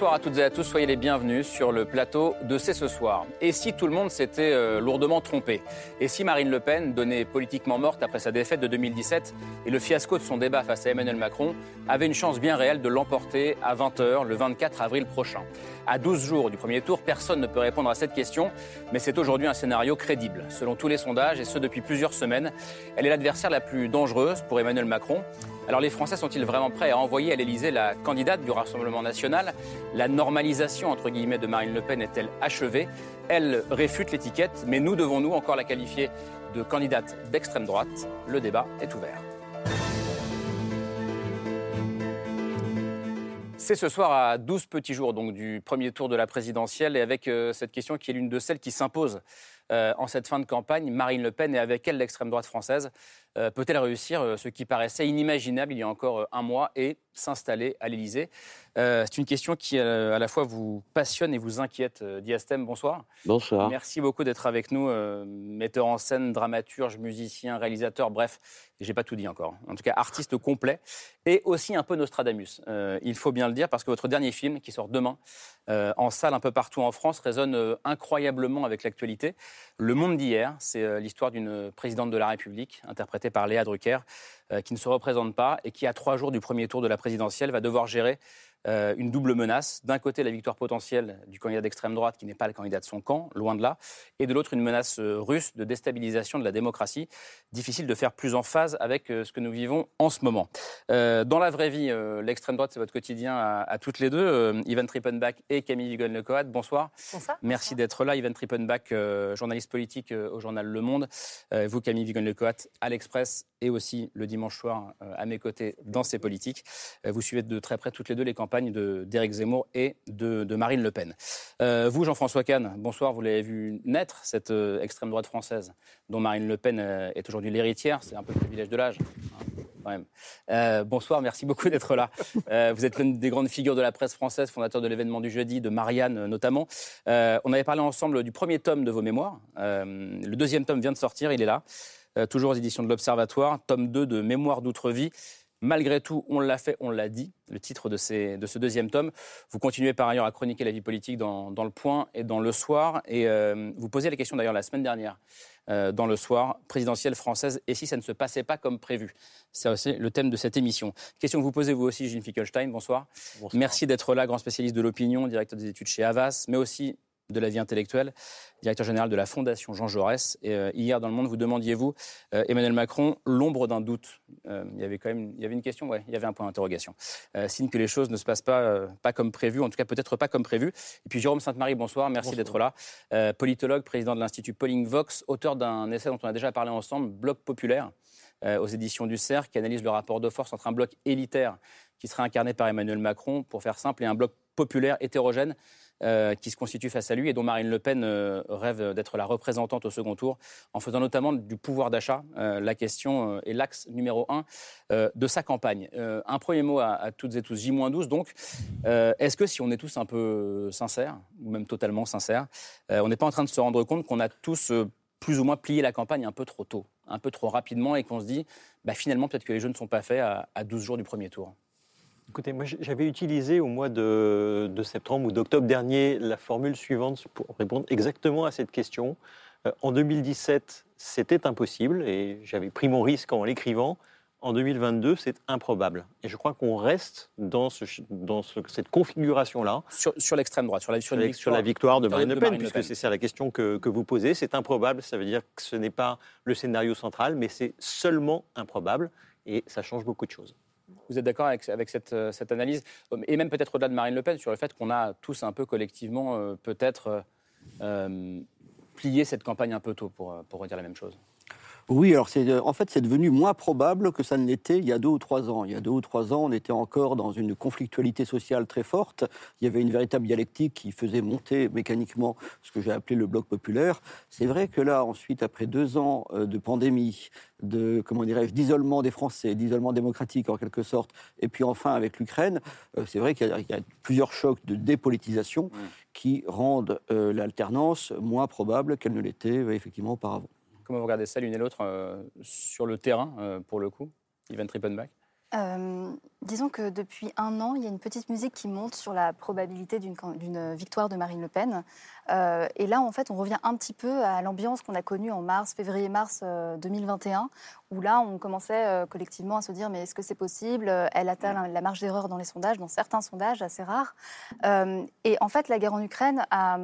Bonsoir à toutes et à tous, soyez les bienvenus sur le plateau de C'est ce soir. Et si tout le monde s'était euh, lourdement trompé? Et si Marine Le Pen, donnée politiquement morte après sa défaite de 2017 et le fiasco de son débat face à Emmanuel Macron, avait une chance bien réelle de l'emporter à 20h le 24 avril prochain? À 12 jours du premier tour, personne ne peut répondre à cette question, mais c'est aujourd'hui un scénario crédible. Selon tous les sondages, et ce depuis plusieurs semaines, elle est l'adversaire la plus dangereuse pour Emmanuel Macron. Alors les Français sont-ils vraiment prêts à envoyer à l'Elysée la candidate du Rassemblement national? La normalisation entre guillemets de Marine Le Pen est-elle achevée? Elle réfute l'étiquette, mais nous devons-nous encore la qualifier de candidate d'extrême droite? Le débat est ouvert. C'est ce soir à 12 petits jours du premier tour de la présidentielle et avec euh, cette question qui est l'une de celles qui s'impose euh, en cette fin de campagne, Marine Le Pen et avec elle l'extrême droite française. Euh, peut-elle réussir euh, ce qui paraissait inimaginable il y a encore euh, un mois et s'installer à l'Élysée C'est une question qui à la fois vous passionne et vous inquiète. Diastème, bonsoir. Bonsoir. Merci beaucoup d'être avec nous, metteur en scène, dramaturge, musicien, réalisateur, bref, j'ai pas tout dit encore. En tout cas, artiste complet et aussi un peu Nostradamus. il faut bien le dire parce que votre dernier film, qui sort demain en salle un peu partout en France, résonne incroyablement avec l'actualité. Le Monde d'hier, c'est l'histoire d'une présidente de la République interprétée par Léa Drucker, euh, qui ne se représente pas et qui, à trois jours du premier tour de la présidentielle, va devoir gérer euh, une double menace. D'un côté, la victoire potentielle du candidat d'extrême droite, qui n'est pas le candidat de son camp, loin de là, et de l'autre, une menace euh, russe de déstabilisation de la démocratie. Difficile de faire plus en phase avec ce que nous vivons en ce moment. dans la vraie vie, l'extrême droite, c'est votre quotidien à, toutes les deux. Ivan Trippenbach et Camille Vigon-Lecoat, bonsoir. Bonsoir. Merci d'être là. Ivan Trippenbach, journaliste politique au journal Le Monde. vous, Camille Vigon-Lecoat, à l'Express et aussi le dimanche soir à mes côtés dans ces politiques. Vous suivez de très près toutes les deux les campagnes d'Éric Zemmour et de, Marine Le Pen. Euh, vous, Jean-François Kahn, bonsoir, vous l'avez vu naître, cette euh, extrême droite française dont Marine Le Pen euh, est aujourd'hui l'héritière. C'est un peu le privilège de l'âge. Hein, quand même. bonsoir, merci beaucoup d'être là. vous êtes l'une des grandes figures de la presse française, fondateur de l'événement du jeudi, de Marianne notamment. on avait parlé ensemble du premier tome de vos mémoires. le deuxième tome vient de sortir, il est là. Toujours aux éditions de l'Observatoire, tome 2 de Mémoire d'outre-vie. Malgré tout, on l'a fait, on l'a dit, le titre de, ce deuxième tome. Vous continuez par ailleurs à chroniquer la vie politique dans, Le Point et dans Le Soir. Et euh, vous posez la question d'ailleurs la semaine dernière euh, dans Le Soir, présidentielle française, et si ça ne se passait pas comme prévu? C'est aussi le thème de cette émission. Question que vous posez vous aussi, Gilles Fickelstein, bonsoir. bonsoir. Merci d'être là, grand spécialiste de l'opinion, directeur des études chez Havas, mais aussi de la vie intellectuelle, directeur général de la Fondation Jean Jaurès. Et euh, hier, dans Le Monde, vous demandiez-vous, euh, Emmanuel Macron, l'ombre d'un doute. Euh, il y avait quand même il y avait une question, ouais, il y avait un point d'interrogation. signe que les choses ne se passent pas, pas comme prévu, en tout cas peut-être pas comme prévu. Et puis Jérôme Sainte-Marie, bonsoir, merci d'être là. politologue, président de l'Institut Polling Vox, auteur d'un essai dont on a déjà parlé ensemble, Bloc populaire, aux éditions du CERF, qui analyse le rapport de force entre un bloc élitaire qui serait incarné par Emmanuel Macron, pour faire simple, et un bloc populaire hétérogène euh, qui se constitue face à lui et dont Marine Le Pen euh, rêve d'être la représentante au second tour, en faisant notamment du pouvoir d'achat euh, la question et l'axe numéro un de sa campagne. un premier mot à, toutes et tous, J-12 donc. Est-ce que si on est tous un peu sincères, ou même totalement sincères, on n'est pas en train de se rendre compte qu'on a tous plus ou moins plié la campagne un peu trop tôt, un peu trop rapidement, et qu'on se dit, bah, finalement, peut-être que les jeux ne sont pas faits à, à 12 jours du premier tour? Écoutez, moi j'avais utilisé au mois de, septembre ou d'octobre dernier la formule suivante pour répondre exactement à cette question. Euh, en 2017, c'était impossible et j'avais pris mon risque en l'écrivant. En 2022, c'est improbable. Et je crois qu'on reste dans, dans cette configuration-là. Sur, l'extrême droite, sur la, sur, la, victoire de Marine Le Pen, puisque c'est ça la question que, que vous posez. C'est improbable, ça veut dire que ce n'est pas le scénario central, mais c'est seulement improbable. Et ça change beaucoup de choses. Vous êtes d'accord avec, euh, cette, analyse Et même peut-être au-delà de Marine Le Pen, sur le fait qu'on a tous un peu collectivement euh, peut-être euh, plié cette campagne un peu tôt, pour, pour redire la même chose? Oui, alors c'est, en fait, c'est devenu moins probable que ça ne l'était il y a deux ou trois ans. Il y a deux ou trois ans, on était encore dans une conflictualité sociale très forte. Il y avait une véritable dialectique qui faisait monter mécaniquement ce que j'ai appelé le bloc populaire. C'est vrai que là, ensuite, après deux ans de pandémie, de comment dirais-je, d'isolement des Français, d'isolement démocratique en quelque sorte, et puis enfin avec l'Ukraine, c'est vrai qu'il y, a plusieurs chocs de dépolitisation qui rendent l'alternance moins probable qu'elle ne l'était effectivement auparavant. Comment vous regardez ça l'une et l'autre euh, sur le terrain, euh, pour le coup, Ivan Trippenbach? Euh, disons que depuis un an, il y a une petite musique qui monte sur la probabilité d'une victoire de Marine Le Pen. et là, en fait, on revient un petit peu à l'ambiance qu'on a connue en mars, février-mars 2021, où là, on commençait collectivement à se dire mais est-ce que c'est possible? Elle atteint la marge d'erreur dans les sondages, dans certains sondages assez rares. et en fait, la guerre en Ukraine a,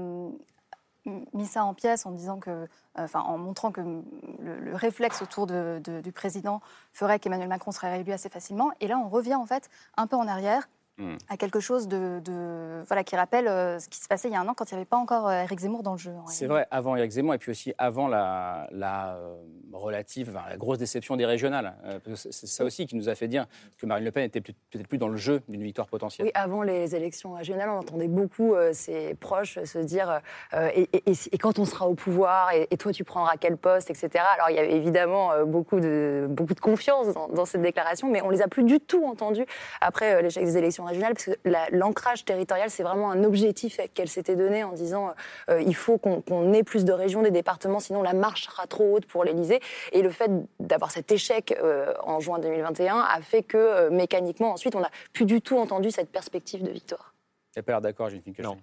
mis ça en pièces en disant que, euh, enfin, en montrant que le, réflexe autour du président ferait qu'Emmanuel Macron serait réélu assez facilement. Et là, on revient en fait un peu en arrière Hmm. à quelque chose de, voilà, qui rappelle euh, ce qui se passait il y a un an quand il n'y avait pas encore euh, Éric Zemmour dans le jeu. C'est vrai, avant Éric Zemmour et puis aussi avant la, la euh, relative, la grosse déception des régionales. c'est ça aussi qui nous a fait dire que Marine Le Pen était peut-être plus dans le jeu d'une victoire potentielle. Oui, avant les élections régionales, on entendait beaucoup ses proches se dire et, et, quand on sera au pouvoir et, toi tu prendras quel poste, etc. Alors il y avait évidemment beaucoup de, beaucoup de confiance dans, dans cette déclaration, mais on les a plus du tout entendus après l'échec des élections régionale, parce que l'ancrage territorial, c'est vraiment un objectif qu'elle s'était donné en disant euh, il faut qu'on ait plus de régions, des départements, sinon la marche sera trop haute pour l'Elysée. Et le fait d'avoir cet échec euh, en juin 2021 a fait que euh, mécaniquement, ensuite, on n'a plus du tout entendu cette perspective de victoire. n'êtes pas d'accord, j'ai une Non.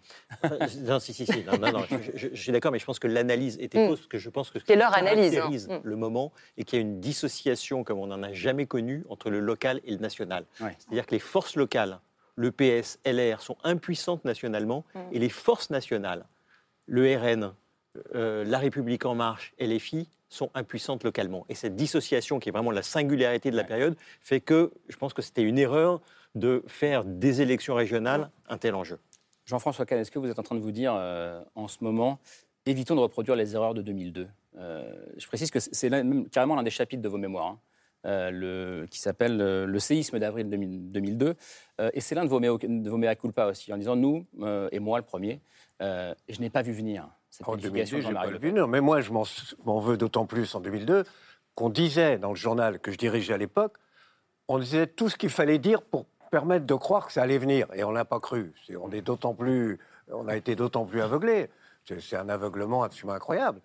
non, si, si, si. Non, non, je, suis d'accord, mais je pense que l'analyse était mm. fausse, que je pense que ce qui leur analyse, hein. Mm. le moment et qu'il y a une dissociation comme on n'en a jamais connue entre le local et le national. C'est-à-dire que les forces locales le PS, LR sont impuissantes nationalement mm. et les forces nationales, le RN, euh, La République en marche et les filles sont impuissantes localement. Et cette dissociation, qui est vraiment la singularité de la période, fait que je pense que c'était une erreur de faire des élections régionales un tel enjeu. Jean-François Kahn, est-ce que vous êtes en train de vous dire euh, en ce moment, évitons de reproduire les erreurs de 2002 euh, Je précise que c'est carrément l'un des chapitres de vos mémoires. Hein. Euh, le, qui s'appelle euh, Le séisme d'avril 2002. Euh, et c'est l'un de vos, de vos mea culpa aussi, en disant nous, et moi le premier, je n'ai pas vu venir cette en 2002, j'ai pas vu venir. Mais moi, je m'en veux d'autant plus en 2002 qu'on disait dans le journal que je dirigeais à l'époque, on disait tout ce qu'il fallait dire pour permettre de croire que ça allait venir. Et on n'a pas cru. on, est d'autant plus, on a été d'autant plus aveuglés. C'est un aveuglement absolument incroyable.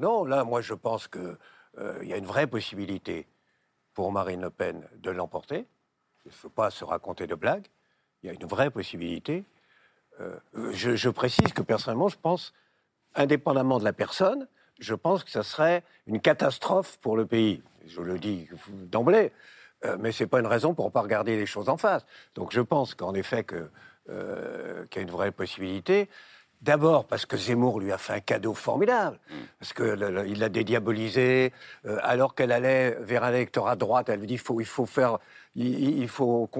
non, là, moi, je pense qu'il il y a une vraie possibilité pour Marine Le Pen de l'emporter. Il ne faut pas se raconter de blagues. Il y a une vraie possibilité. Euh, je, précise que personnellement, je pense, indépendamment de la personne, je pense que ce serait une catastrophe pour le pays. Je le dis d'emblée, euh, mais ce n'est pas une raison pour ne pas regarder les choses en face. Donc je pense qu'en effet, euh, qu'il y a une vraie possibilité. D'abord parce que Zemmour lui a fait un cadeau formidable, mm. parce qu'il l'a dédiabolisé, euh, alors qu'elle allait vers un électorat droite, elle lui dit il faut, il faut faire, il, faut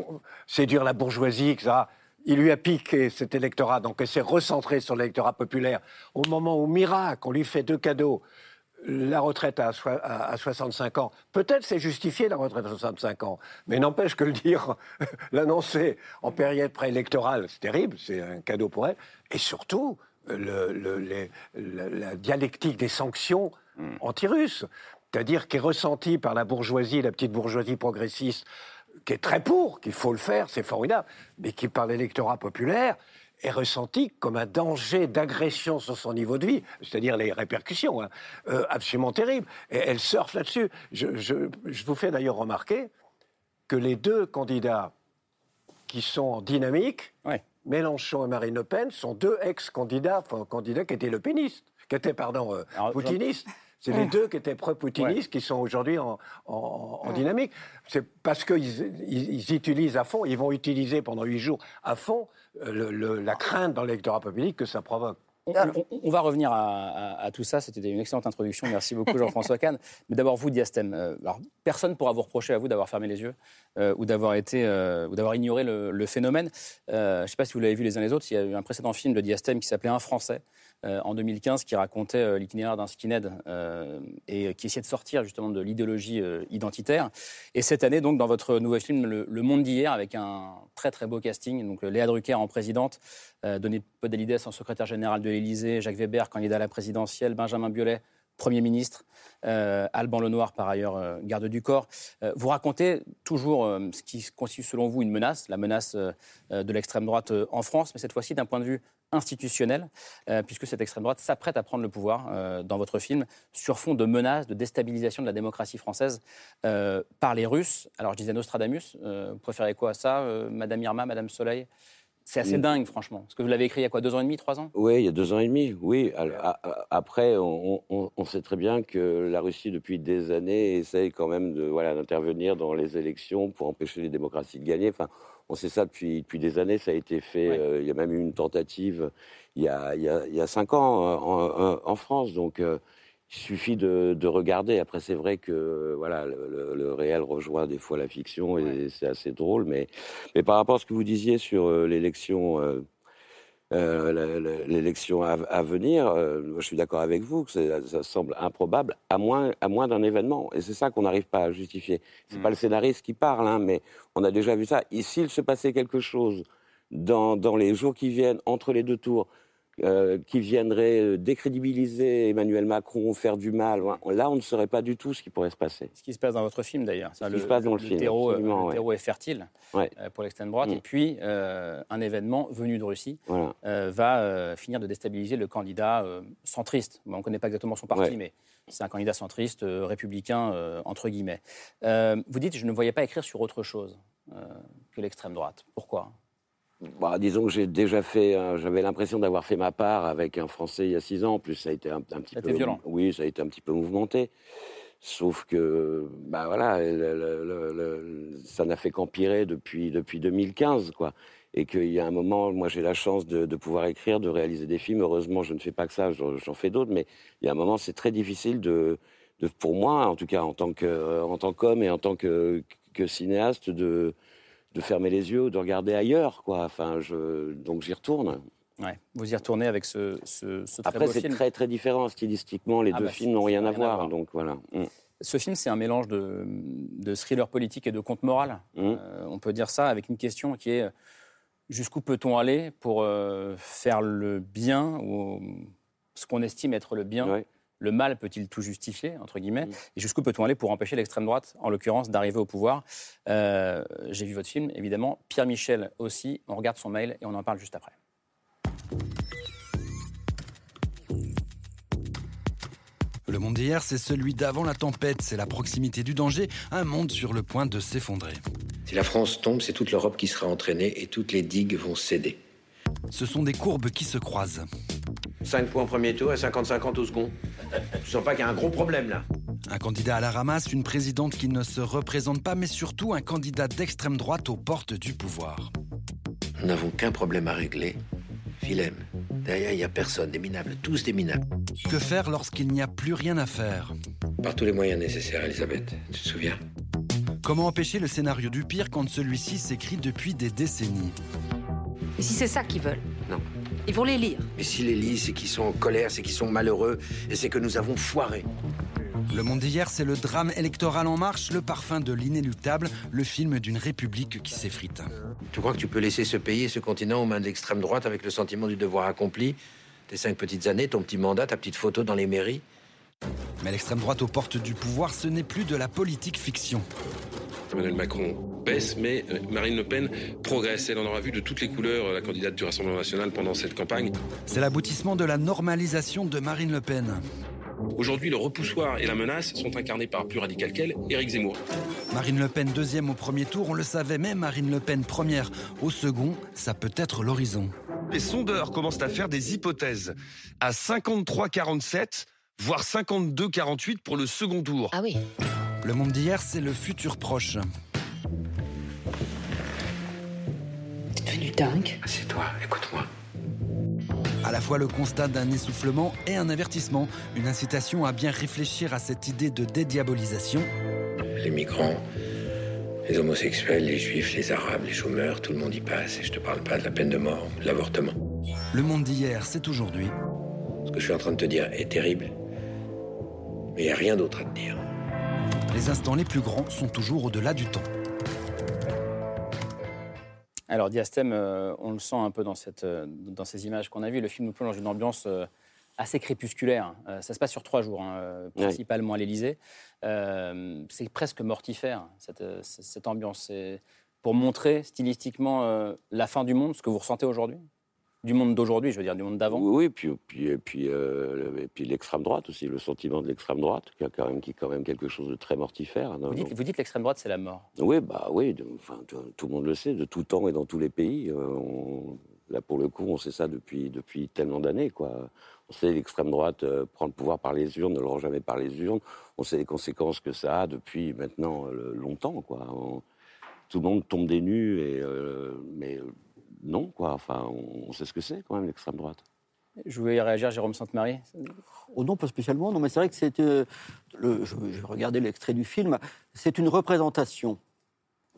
séduire la bourgeoisie, etc. Il lui a piqué cet électorat, donc elle s'est recentrée sur l'électorat populaire. Au moment où, miracle, on lui fait deux cadeaux, la retraite à, à, 65 ans. Peut-être c'est justifié la retraite à 65 ans, mais n'empêche que le dire, l'annoncer en période préélectorale, c'est terrible, c'est un cadeau pour elle. Et surtout, le, la, dialectique des sanctions hmm. anti-russes, c'est-à-dire qui est ressentie par la bourgeoisie, la petite bourgeoisie progressiste, qui est très pour, qu'il faut le faire, c'est formidable, mais qui par l'électorat populaire est ressenti comme un danger d'agression sur son niveau de vie, c'est-à-dire les répercussions, hein, euh, absolument terribles. Et elle surfe là-dessus. Je, vous fais d'ailleurs remarquer que les deux candidats qui sont en dynamique, Mélenchon et Marine Le Pen, sont deux ex-candidats, enfin candidats qui étaient le pénistes, qui étaient, pardon, euh, poutinistes. C'est les deux qui étaient pro-poutinistes qui sont aujourd'hui en, dynamique. C'est parce qu'ils utilisent à fond, ils vont utiliser pendant huit jours à fond euh, la crainte dans l'électorat public que ça provoque. On, va revenir à, tout ça. C'était une excellente introduction. Merci beaucoup, Jean-François Kahn. Mais d'abord, vous, Diastème. Euh, alors, personne ne pourra vous reprocher à vous d'avoir fermé les yeux euh, ou d'avoir été ou d'avoir ignoré le, phénomène. je ne sais pas si vous l'avez vu les uns les autres. Il y a eu un précédent film de Diastème qui s'appelait Un Français, en 2015 qui racontait l'itinéraire d'un skinhead et qui essayait de sortir justement de l'idéologie identitaire. Et cette année, donc, dans votre nouveau film, Le, Monde d'hier, avec un très très beau casting, donc Léa Drucker en présidente, Denis Podalides en secrétaire général de l'Élysée, Jacques Weber, candidat à la présidentielle, Benjamin Biolay, Premier ministre, euh, Alban Lenoir, par ailleurs euh, garde du corps. Euh, vous racontez toujours ce qui constitue selon vous une menace, la menace de l'extrême droite en France, mais cette fois-ci d'un point de vue institutionnel, puisque cette extrême droite s'apprête à prendre le pouvoir dans votre film sur fond de menaces, de déstabilisation de la démocratie française par les Russes. Alors je disais Nostradamus, vous préférez quoi à ça, Madame Irma, Madame Soleil? C'est assez dingue, franchement. Parce que vous l'avez écrit il y a quoi, deux ans et demi, trois ans? Oui, il y a deux ans et demi, oui. après, on, sait très bien que la Russie, depuis des années, essaye quand même de, voilà, d'intervenir dans les élections pour empêcher les démocraties de gagner. Enfin, on sait ça depuis, depuis des années, ça a été fait. Euh, il y a même eu une tentative il y a, il y a, cinq ans euh, en, France. Donc, euh, il suffit de, regarder. Après, c'est vrai que voilà, le, réel rejoint des fois la fiction et c'est assez drôle. Mais, mais par rapport à ce que vous disiez sur euh, l'élection, euh, euh, l'élection à, venir, je suis d'accord avec vous que ça, semble improbable, à moins, à moins d'un événement. Et c'est ça qu'on n'arrive pas à justifier. C'est n'est pas le scénariste qui parle, hein, mais on a déjà vu ça. Et s'il se passait quelque chose dans, dans les jours qui viennent entre les deux tours, euh, qui viendrait euh, décrédibiliser Emmanuel Macron, faire du mal. Là, on ne saurait pas du tout ce qui pourrait se passer. Ce qui se passe dans votre film, d'ailleurs. Ce qui se passe dans le, film. Terreau, le terreau est fertile euh, pour l'extrême droite. Mm. Et puis, un événement venu de Russie va finir de déstabiliser le candidat centriste. on ne connaît pas exactement son parti, mais c'est un candidat centriste, républicain, entre guillemets. vous dites, je ne voyais pas écrire sur autre chose que l'extrême droite. Pourquoi? Bah, disons que j'ai déjà fait, j'avais l'impression d'avoir fait ma part avec un Français il y a six ans. En plus, ça a été un, petit peu violent. Oui, ça a été un petit peu mouvementé. Sauf que, bah voilà, ça n'a fait qu'empirer depuis depuis 2015, quoi. Et qu'il y a un moment, moi j'ai la chance de, pouvoir écrire, de réaliser des films. Heureusement, je ne fais pas que ça, j'en fais d'autres. Mais il y a un moment, c'est très difficile de, de, pour moi, en tout cas en tant que en tant qu'homme et en tant que, que cinéaste, de de fermer les yeux ou de regarder ailleurs, quoi. Enfin, je, donc j'y retourne. Ouais. Vous y retournez avec ce, ce, ce très Après, c'est très très différent stylistiquement. Les ah deux bah, films n'ont rien, à voir, donc voilà. Mm. Ce film, c'est un mélange de, de, thriller politique et de conte moral. Mm. Euh, on peut dire ça avec une question qui est jusqu'où peut-on aller pour euh, faire le bien ou ce qu'on estime être le bien le mal peut-il tout justifier, entre guillemets mm. Et jusqu'où peut-on aller pour empêcher l'extrême droite, en l'occurrence, d'arriver au pouvoir? Euh, J'ai vu votre film, évidemment. Pierre Michel aussi. On regarde son mail et on en parle juste après. Le monde d'hier, c'est celui d'avant la tempête, c'est la proximité du danger, un monde sur le point de s'effondrer. Si la France tombe, c'est toute l'Europe qui sera entraînée et toutes les digues vont céder. Ce sont des courbes qui se croisent. 5 points au premier tour et 50-50 au second. Tu sens pas qu'il y a un gros problème là Un candidat à la ramasse, une présidente qui ne se représente pas, mais surtout un candidat d'extrême droite aux portes du pouvoir. Nous n'avons qu'un problème à régler. Philem. Derrière, il n'y a personne, des minables, tous des minables. Que faire lorsqu'il n'y a plus rien à faire Par tous les moyens nécessaires, Elisabeth. Tu te souviens Comment empêcher le scénario du pire quand celui-ci s'écrit depuis des décennies Et si c'est ça qu'ils veulent? Non. Ils vont les lire. Et s'ils les lisent, c'est qu'ils sont en colère, c'est qu'ils sont malheureux, et c'est que nous avons foiré. Le monde d'hier, c'est le drame électoral en marche, le parfum de l'inéluctable, le film d'une république qui s'effrite. Tu crois que tu peux laisser ce pays et ce continent aux mains de l'extrême droite avec le sentiment du devoir accompli Tes cinq petites années, ton petit mandat, ta petite photo dans les mairies? Mais l'extrême droite aux portes du pouvoir, ce n'est plus de la politique fiction. Emmanuel Macron baisse, mais euh, Marine Le Pen progresse. Elle en aura vu de toutes les couleurs, euh, la candidate du Rassemblement national, pendant cette campagne. C'est l'aboutissement de la normalisation de Marine Le Pen. Aujourd'hui, le repoussoir et la menace sont incarnés par plus radical qu'elle, Éric Zemmour. Marine Le Pen deuxième au premier tour, on le savait, mais Marine Le Pen première au second, ça peut être l'horizon. Les sondeurs commencent à faire des hypothèses. À 53-47, voire 52-48 pour le second tour. Ah oui. Le monde d'hier, c'est le futur proche. T'es devenu dingue. C'est toi, écoute-moi. À la fois le constat d'un essoufflement et un avertissement, une incitation à bien réfléchir à cette idée de dédiabolisation. Les migrants, les homosexuels, les juifs, les arabes, les chômeurs, tout le monde y passe. Et je te parle pas de la peine de mort, de l'avortement. Le monde d'hier, c'est aujourd'hui. Ce que je suis en train de te dire est terrible, mais il n'y a rien d'autre à te dire. Les instants les plus grands sont toujours au-delà du temps. Alors, Diastème, euh, on le sent un peu dans, cette, euh, dans ces images qu'on a vues. Le film nous plonge dans une ambiance euh, assez crépusculaire. Euh, ça se passe sur trois jours, hein, principalement à l'Élysée. C'est presque mortifère, cette, ambiance. C'est pour montrer stylistiquement la fin du monde, ce que vous ressentez aujourd'hui? Du monde d'aujourd'hui, je veux dire, du monde d'avant Oui, oui, puis, puis, et puis, euh, puis l'extrême droite aussi, le sentiment de l'extrême droite, qui, a quand même, qui est quand même quelque chose de très mortifère. Vous dites, vous dites l'extrême droite, c'est la mort. Oui, bah oui, de- enfin, tout, tout le monde le sait, de tout temps et dans tous les pays. euh, on- là, pour le coup, on sait ça depuis, depuis tellement d'années, quoi. On sait l'extrême droite euh, prend le pouvoir par les urnes, ne le rend jamais par les urnes. On sait les conséquences que ça a depuis maintenant euh, longtemps, quoi. On- tout le monde tombe des nues, et, mais non, quoi. Enfin, on, on sait ce que c'est, quand même, l'extrême droite. Je voulais réagir, Jérôme Sainte-Marie. Oh non, pas spécialement. Non, mais c'est vrai que c'est. euh, le- je, je regardais l'extrait du film. C'est une représentation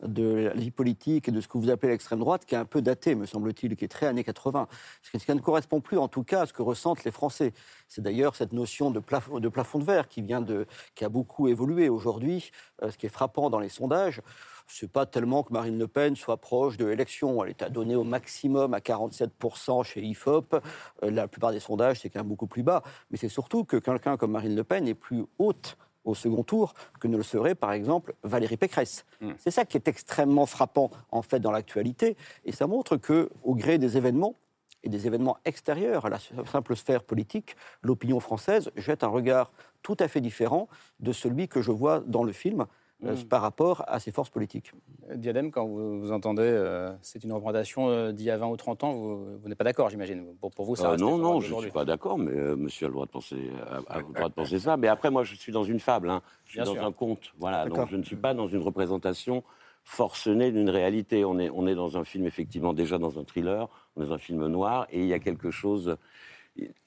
de la vie politique et de ce que vous appelez l'extrême droite qui est un peu datée, me semble-t-il, qui est très années 80. Ce qui- ce qui ne correspond plus, en tout cas, à ce que ressentent les Français. C'est d'ailleurs cette notion de plafond, de plafond de verre qui, vient de, qui a beaucoup évolué aujourd'hui. Euh, ce qui est frappant dans les sondages, c'est pas tellement que Marine Le Pen soit proche de l'élection. Elle est à donner au maximum à 47% chez IFOP. Euh, la plupart des sondages, c'est quand même beaucoup plus bas. Mais c'est surtout que quelqu'un comme Marine Le Pen est plus haute au second tour que ne le serait, par exemple, Valérie Pécresse. C'est ça qui est extrêmement frappant, en fait, dans l'actualité. Et ça montre que, au gré des événements, et des événements extérieurs à la simple sphère politique, l'opinion française jette un regard tout à fait différent de celui que je vois dans le film euh, Mm. par rapport à ses forces politiques. Euh, Diadème, quand vous, vous entendez, euh, c'est une représentation euh, d'il y a 20 ou 30 ans, vous, vous n'êtes pas d'accord, j'imagine. Pour, pour vous, ça reste non, non, je ne suis pas d'accord, mais monsieur a le droit de penser, a, a le droit de penser ça. Mais après, moi, je suis dans une fable, hein. je suis Bien dans sûr. un conte. Voilà, donc je ne suis pas dans une représentation forcenée d'une réalité. On est, on est dans un film, effectivement, déjà dans un thriller, on est dans un film noir, et il y a quelque chose.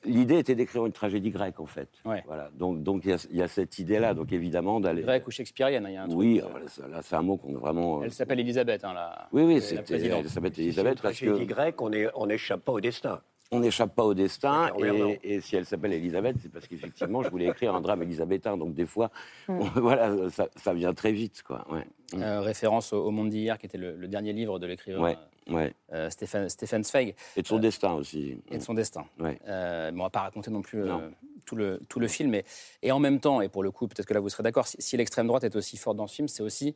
L'idée était d'écrire une tragédie grecque, en fait. Ouais. Voilà. Donc, donc il y, a- il y a cette idée-là, donc évidemment d'aller. Grec ou shakespearienne, hein, il y a un truc. Oui, euh, ça- là, c'est un mot qu'on a vraiment. Elle s'appelle Elisabeth, hein, la, Oui, oui, c'était. Elisabeth Si c'est une Elisabeth parce que tragédie grecque, on est- on n'échappe pas au destin. On n'échappe pas au destin. Et, et si elle s'appelle Elisabeth, c'est parce qu'effectivement, je voulais écrire un drame élisabétain. Donc des fois, Hmm. voilà, ça, ça vient très vite, quoi. Ouais. Euh, référence au, au Monde d'hier, qui était le, le dernier livre de l'écrivain Ouais, ouais. euh, Stéphane, Stéphane Zweig, Et de son destin aussi. et de son destin. Ouais. Euh, bon, on va pas raconter non plus euh, Non. tout, le, tout le film, mais, et en même temps, et pour le coup, peut-être que là vous serez d'accord, si, si l'extrême droite est aussi forte dans ce film, c'est aussi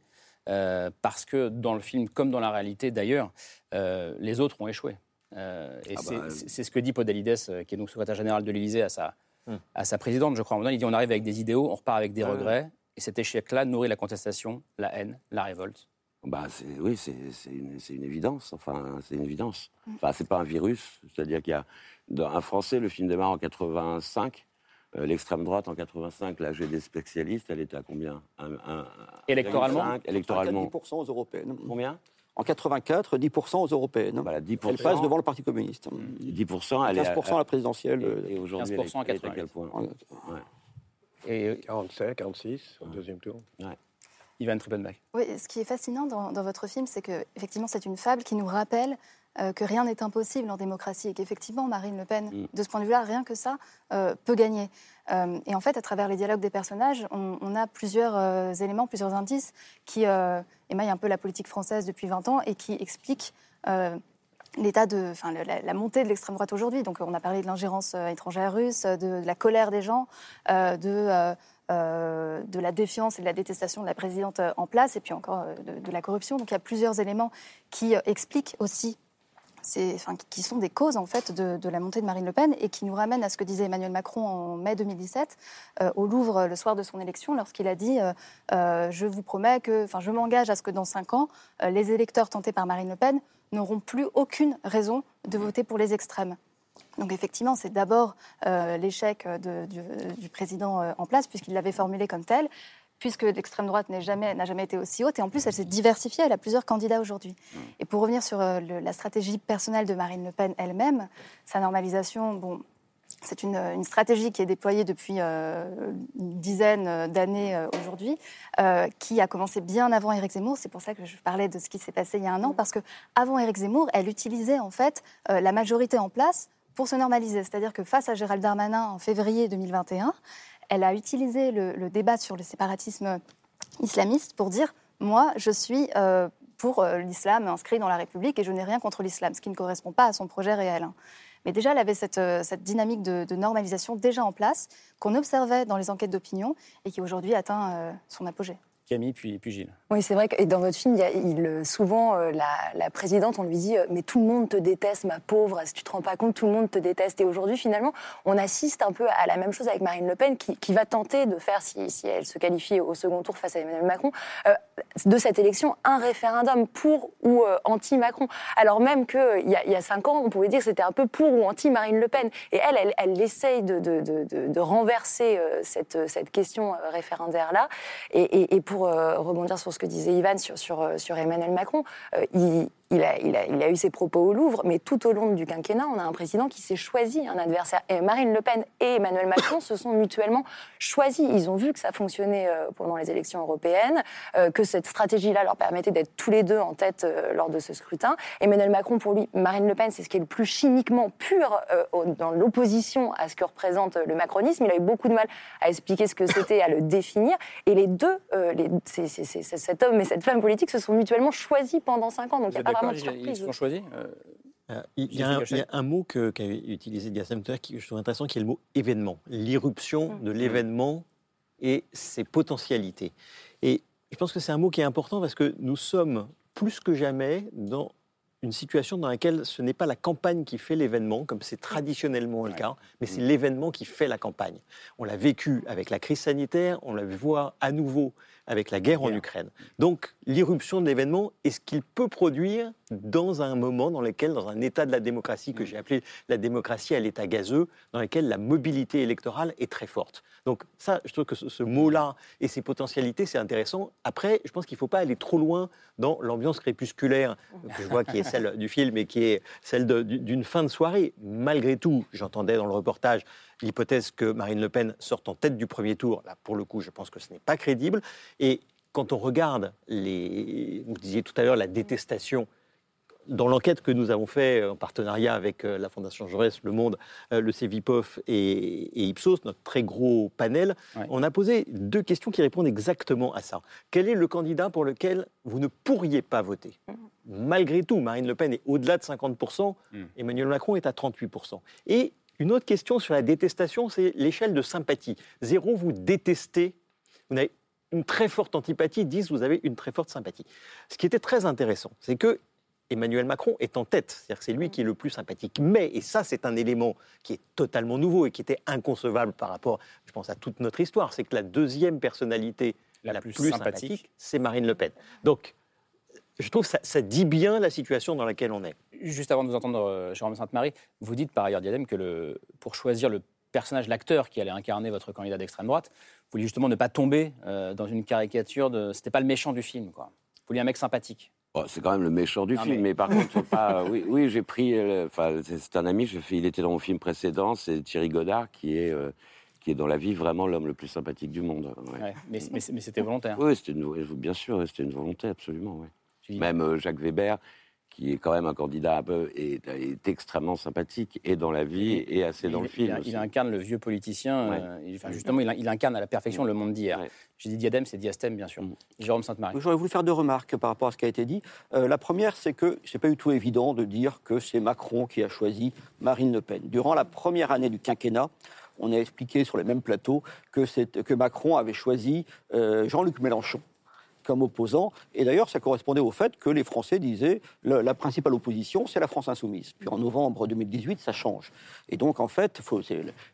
euh, parce que dans le film, comme dans la réalité d'ailleurs, euh, les autres ont échoué. Euh, et Ah c'est bah, ce que dit Podalides, euh, qui est donc secrétaire général de l'Élysée, à sa, Hmm. à sa présidente, je crois. Il dit on arrive avec des idéaux, on repart avec des Ouais. regrets, et cet échec-là nourrit la contestation, la haine, la révolte. Bah, oui, c'est, une, évidence. Enfin, c'est une évidence. Enfin, c'est pas un virus. C'est-à-dire qu'il y a dans un Français, le film démarre en 85. euh, l'extrême droite en 85, là j'ai des spécialistes, elle était à combien Un- un- Électoralement 1,5, Électoralement. 10% aux européennes. Combien En 84, 10% aux européennes. Voilà, 10%. Elle passe devant le Parti communiste. 10%, elle est à- 15% à la présidentielle. euh, Et, et aujourd'hui, elle est- 15% en elle est à quel 88. point en- Ouais. Et 47, 46, au deuxième tour. Ivan Trippenbach. Oui, ce qui est fascinant dans, dans votre film, c'est que effectivement, c'est une fable qui nous rappelle euh, que rien n'est impossible en démocratie et qu'effectivement, Marine Le Pen, Mm. de ce point de vue-là, rien que ça, euh, peut gagner. Euh, et en fait, à travers les dialogues des personnages, on, on a plusieurs éléments, plusieurs indices qui émaillent un peu la politique française depuis 20 ans et qui expliquent l'état de, enfin, la, la montée de l'extrême droite aujourd'hui. Donc, on a parlé de l'ingérence étrangère russe, de, de la colère des gens, euh, de, euh, euh, de la défiance et de la détestation de la présidente en place, et puis encore de, de la corruption. Donc, il y a plusieurs éléments qui expliquent aussi. Enfin, qui- sont des causes en fait de, de la montée de Marine Le Pen et qui nous ramènent à ce que disait Emmanuel Macron en mai 2017 euh, au Louvre euh, le soir de son élection lorsqu'il a dit euh, je vous promets que enfin je m'engage à ce que dans cinq ans euh, les électeurs tentés par Marine Le Pen n'auront plus aucune raison de voter pour les extrêmes. Donc effectivement, c'est d'abord euh, l'échec du, du président en place, puisqu'il l'avait formulé comme tel, puisque l'extrême droite n'a jamais, jamais été aussi haute, et en plus elle s'est diversifiée, elle a plusieurs candidats aujourd'hui. Et pour revenir sur euh, le- la stratégie personnelle de Marine Le Pen elle-même, sa normalisation, bon, c'est une, une stratégie qui est déployée depuis euh, une dizaine euh, d'années euh, aujourd'hui, euh, qui a commencé bien avant Éric Zemmour. C'est pour ça que je parlais de ce qui s'est passé il y a un an, parce que avant Éric Zemmour, elle utilisait en fait la majorité en place pour se normaliser. C'est-à-dire que face à Gérald Darmanin en février 2021, elle a utilisé le, débat sur le séparatisme islamiste pour dire moi, je suis euh, pour euh, l'islam inscrit dans la République et je n'ai rien contre l'islam, ce qui ne correspond pas à son projet réel. Hein. Mais déjà, elle avait cette, euh, dynamique de, normalisation déjà en place, qu'on observait dans les enquêtes d'opinion et qui aujourd'hui atteint son apogée. Camille, puis, puis Gilles. Oui, c'est vrai que dans votre film, il, il souvent, euh, la, présidente, on lui dit euh, Mais tout le monde te déteste, ma pauvre, si tu te rends pas compte, tout le monde te déteste? Et aujourd'hui, finalement, on assiste un peu à la même chose avec Marine Le Pen, qui, va tenter de faire, si, si, elle se qualifie au second tour face à Emmanuel Macron, euh, de cette élection un référendum pour ou anti-Macron. Alors même qu'il y, a, y a cinq ans, on pouvait dire que c'était un peu pour ou anti-Marine Le Pen. Et elle, elle, elle essaye de, de, de, renverser cette, cette question référendaire-là. Et, et, et, pour rebondir sur ce que disait Ivan sur, sur Emmanuel Macron, il, il a, il, a, il a, eu ses propos au Louvre, mais tout au long du quinquennat, on a un président qui s'est choisi un adversaire. Et Marine Le Pen et Emmanuel Macron se sont mutuellement choisis. Ils ont vu que ça fonctionnait euh, pendant les élections européennes, euh, que cette stratégie-là leur permettait d'être tous les deux en tête euh, lors de ce scrutin. Emmanuel Macron, pour lui, Marine Le Pen, c'est ce qui est le plus chimiquement pur dans l'opposition à ce que représente le macronisme. Il a eu beaucoup de mal à expliquer ce que c'était, à le définir. Et les deux, les, cet homme et cette femme politique se sont mutuellement choisis pendant cinq ans. Donc il y a ils sont choisis euh, euh, il, y a un, mot qu'a utilisé Diassem qui je trouve intéressant, qui est le mot événement. L'irruption mmh. de l'événement et ses potentialités. Et je pense que c'est un mot qui est important parce que nous sommes plus que jamais dans une situation dans laquelle ce n'est pas la campagne qui fait l'événement, comme c'est traditionnellement le cas, mais c'est mmh. l'événement qui fait la campagne. On l'a vécu avec la crise sanitaire, on l'a vu voir à nouveau avec la guerre en Ukraine. Donc l'irruption de l'événement est ce qu'il peut produire dans un moment dans lequel, dans un état de la démocratie que mm. j'ai appelé la démocratie à l'état gazeux, dans lequel la mobilité électorale est très forte? Donc ça, je trouve que ce, mot-là et ses potentialités, c'est intéressant. Après, je pense qu'il ne faut pas aller trop loin dans l'ambiance crépusculaire que je vois qui est celle du film et qui est celle d'une fin de soirée. Malgré tout, j'entendais dans le reportage l'hypothèse que Marine Le Pen sorte en tête du premier tour. Là, pour le coup, je pense que ce n'est pas crédible. Et quand on regarde les, vous disiez tout à l'heure la détestation dans l'enquête que nous avons faite en partenariat avec euh, la Fondation Jaurès, Le Monde, euh, le CEVIPOF et, Ipsos, notre très gros panel, on a posé deux questions qui répondent exactement à ça. Quel est le candidat pour lequel vous ne pourriez pas voter? Malgré tout, Marine Le Pen est au-delà de 50%, hmm. Emmanuel Macron est à 38%. Et une autre question sur la détestation, c'est l'échelle de sympathie. Zéro, vous détestez, vous avez une très forte antipathie, 10, vous avez une très forte sympathie. Ce qui était très intéressant, c'est que Emmanuel Macron est en tête, c'est-à-dire que c'est lui qui est le plus sympathique. Mais, et ça c'est un élément qui est totalement nouveau et qui était inconcevable par rapport, je pense, à toute notre histoire, c'est que la deuxième personnalité la, plus, sympathique, c'est Marine Le Pen. Donc, je trouve que ça, dit bien la situation dans laquelle on est. Juste avant de vous entendre, euh, Jérôme Sainte-Marie, vous dites par ailleurs, Diadème, que le, pour choisir le personnage, l'acteur qui allait incarner votre candidat d'extrême droite, vous vouliez justement ne pas tomber euh, dans une caricature de. C'était pas le méchant du film, quoi. Vous vouliez un mec sympathique. Oh, c'est quand même le méchant du film, mais... par contre, pas. Oui, oui j'ai pris. Euh, enfin, c'est un ami. Il était dans mon film précédent. C'est Thierry Godard qui est. qui est dans la vie vraiment l'homme le plus sympathique du monde. mais, mais, c'était volontaire. Oui, c'était bien sûr, c'était une volonté, absolument. Même euh, Jacques Weber, qui est quand même un candidat un peu, est, est, extrêmement sympathique, et dans la vie, et assez dans le film. Il, incarne le vieux politicien, euh, enfin, justement, il, incarne à la perfection le monde d'hier. J'ai dit diadème, c'est diastème, bien sûr. Mm. Jérôme Sainte-Marie. J'aurais voulu faire deux remarques par rapport à ce qui a été dit. Euh, la première, c'est que c'est pas du tout évident de dire que c'est Macron qui a choisi Marine Le Pen. Durant la première année du quinquennat, on a expliqué sur les mêmes plateaux que, que Macron avait choisi Jean-Luc Mélenchon comme opposant. Et d'ailleurs, ça correspondait au fait que les Français disaient la principale opposition, c'est la France insoumise. Puis en novembre 2018, ça change. Et donc, en fait, faut,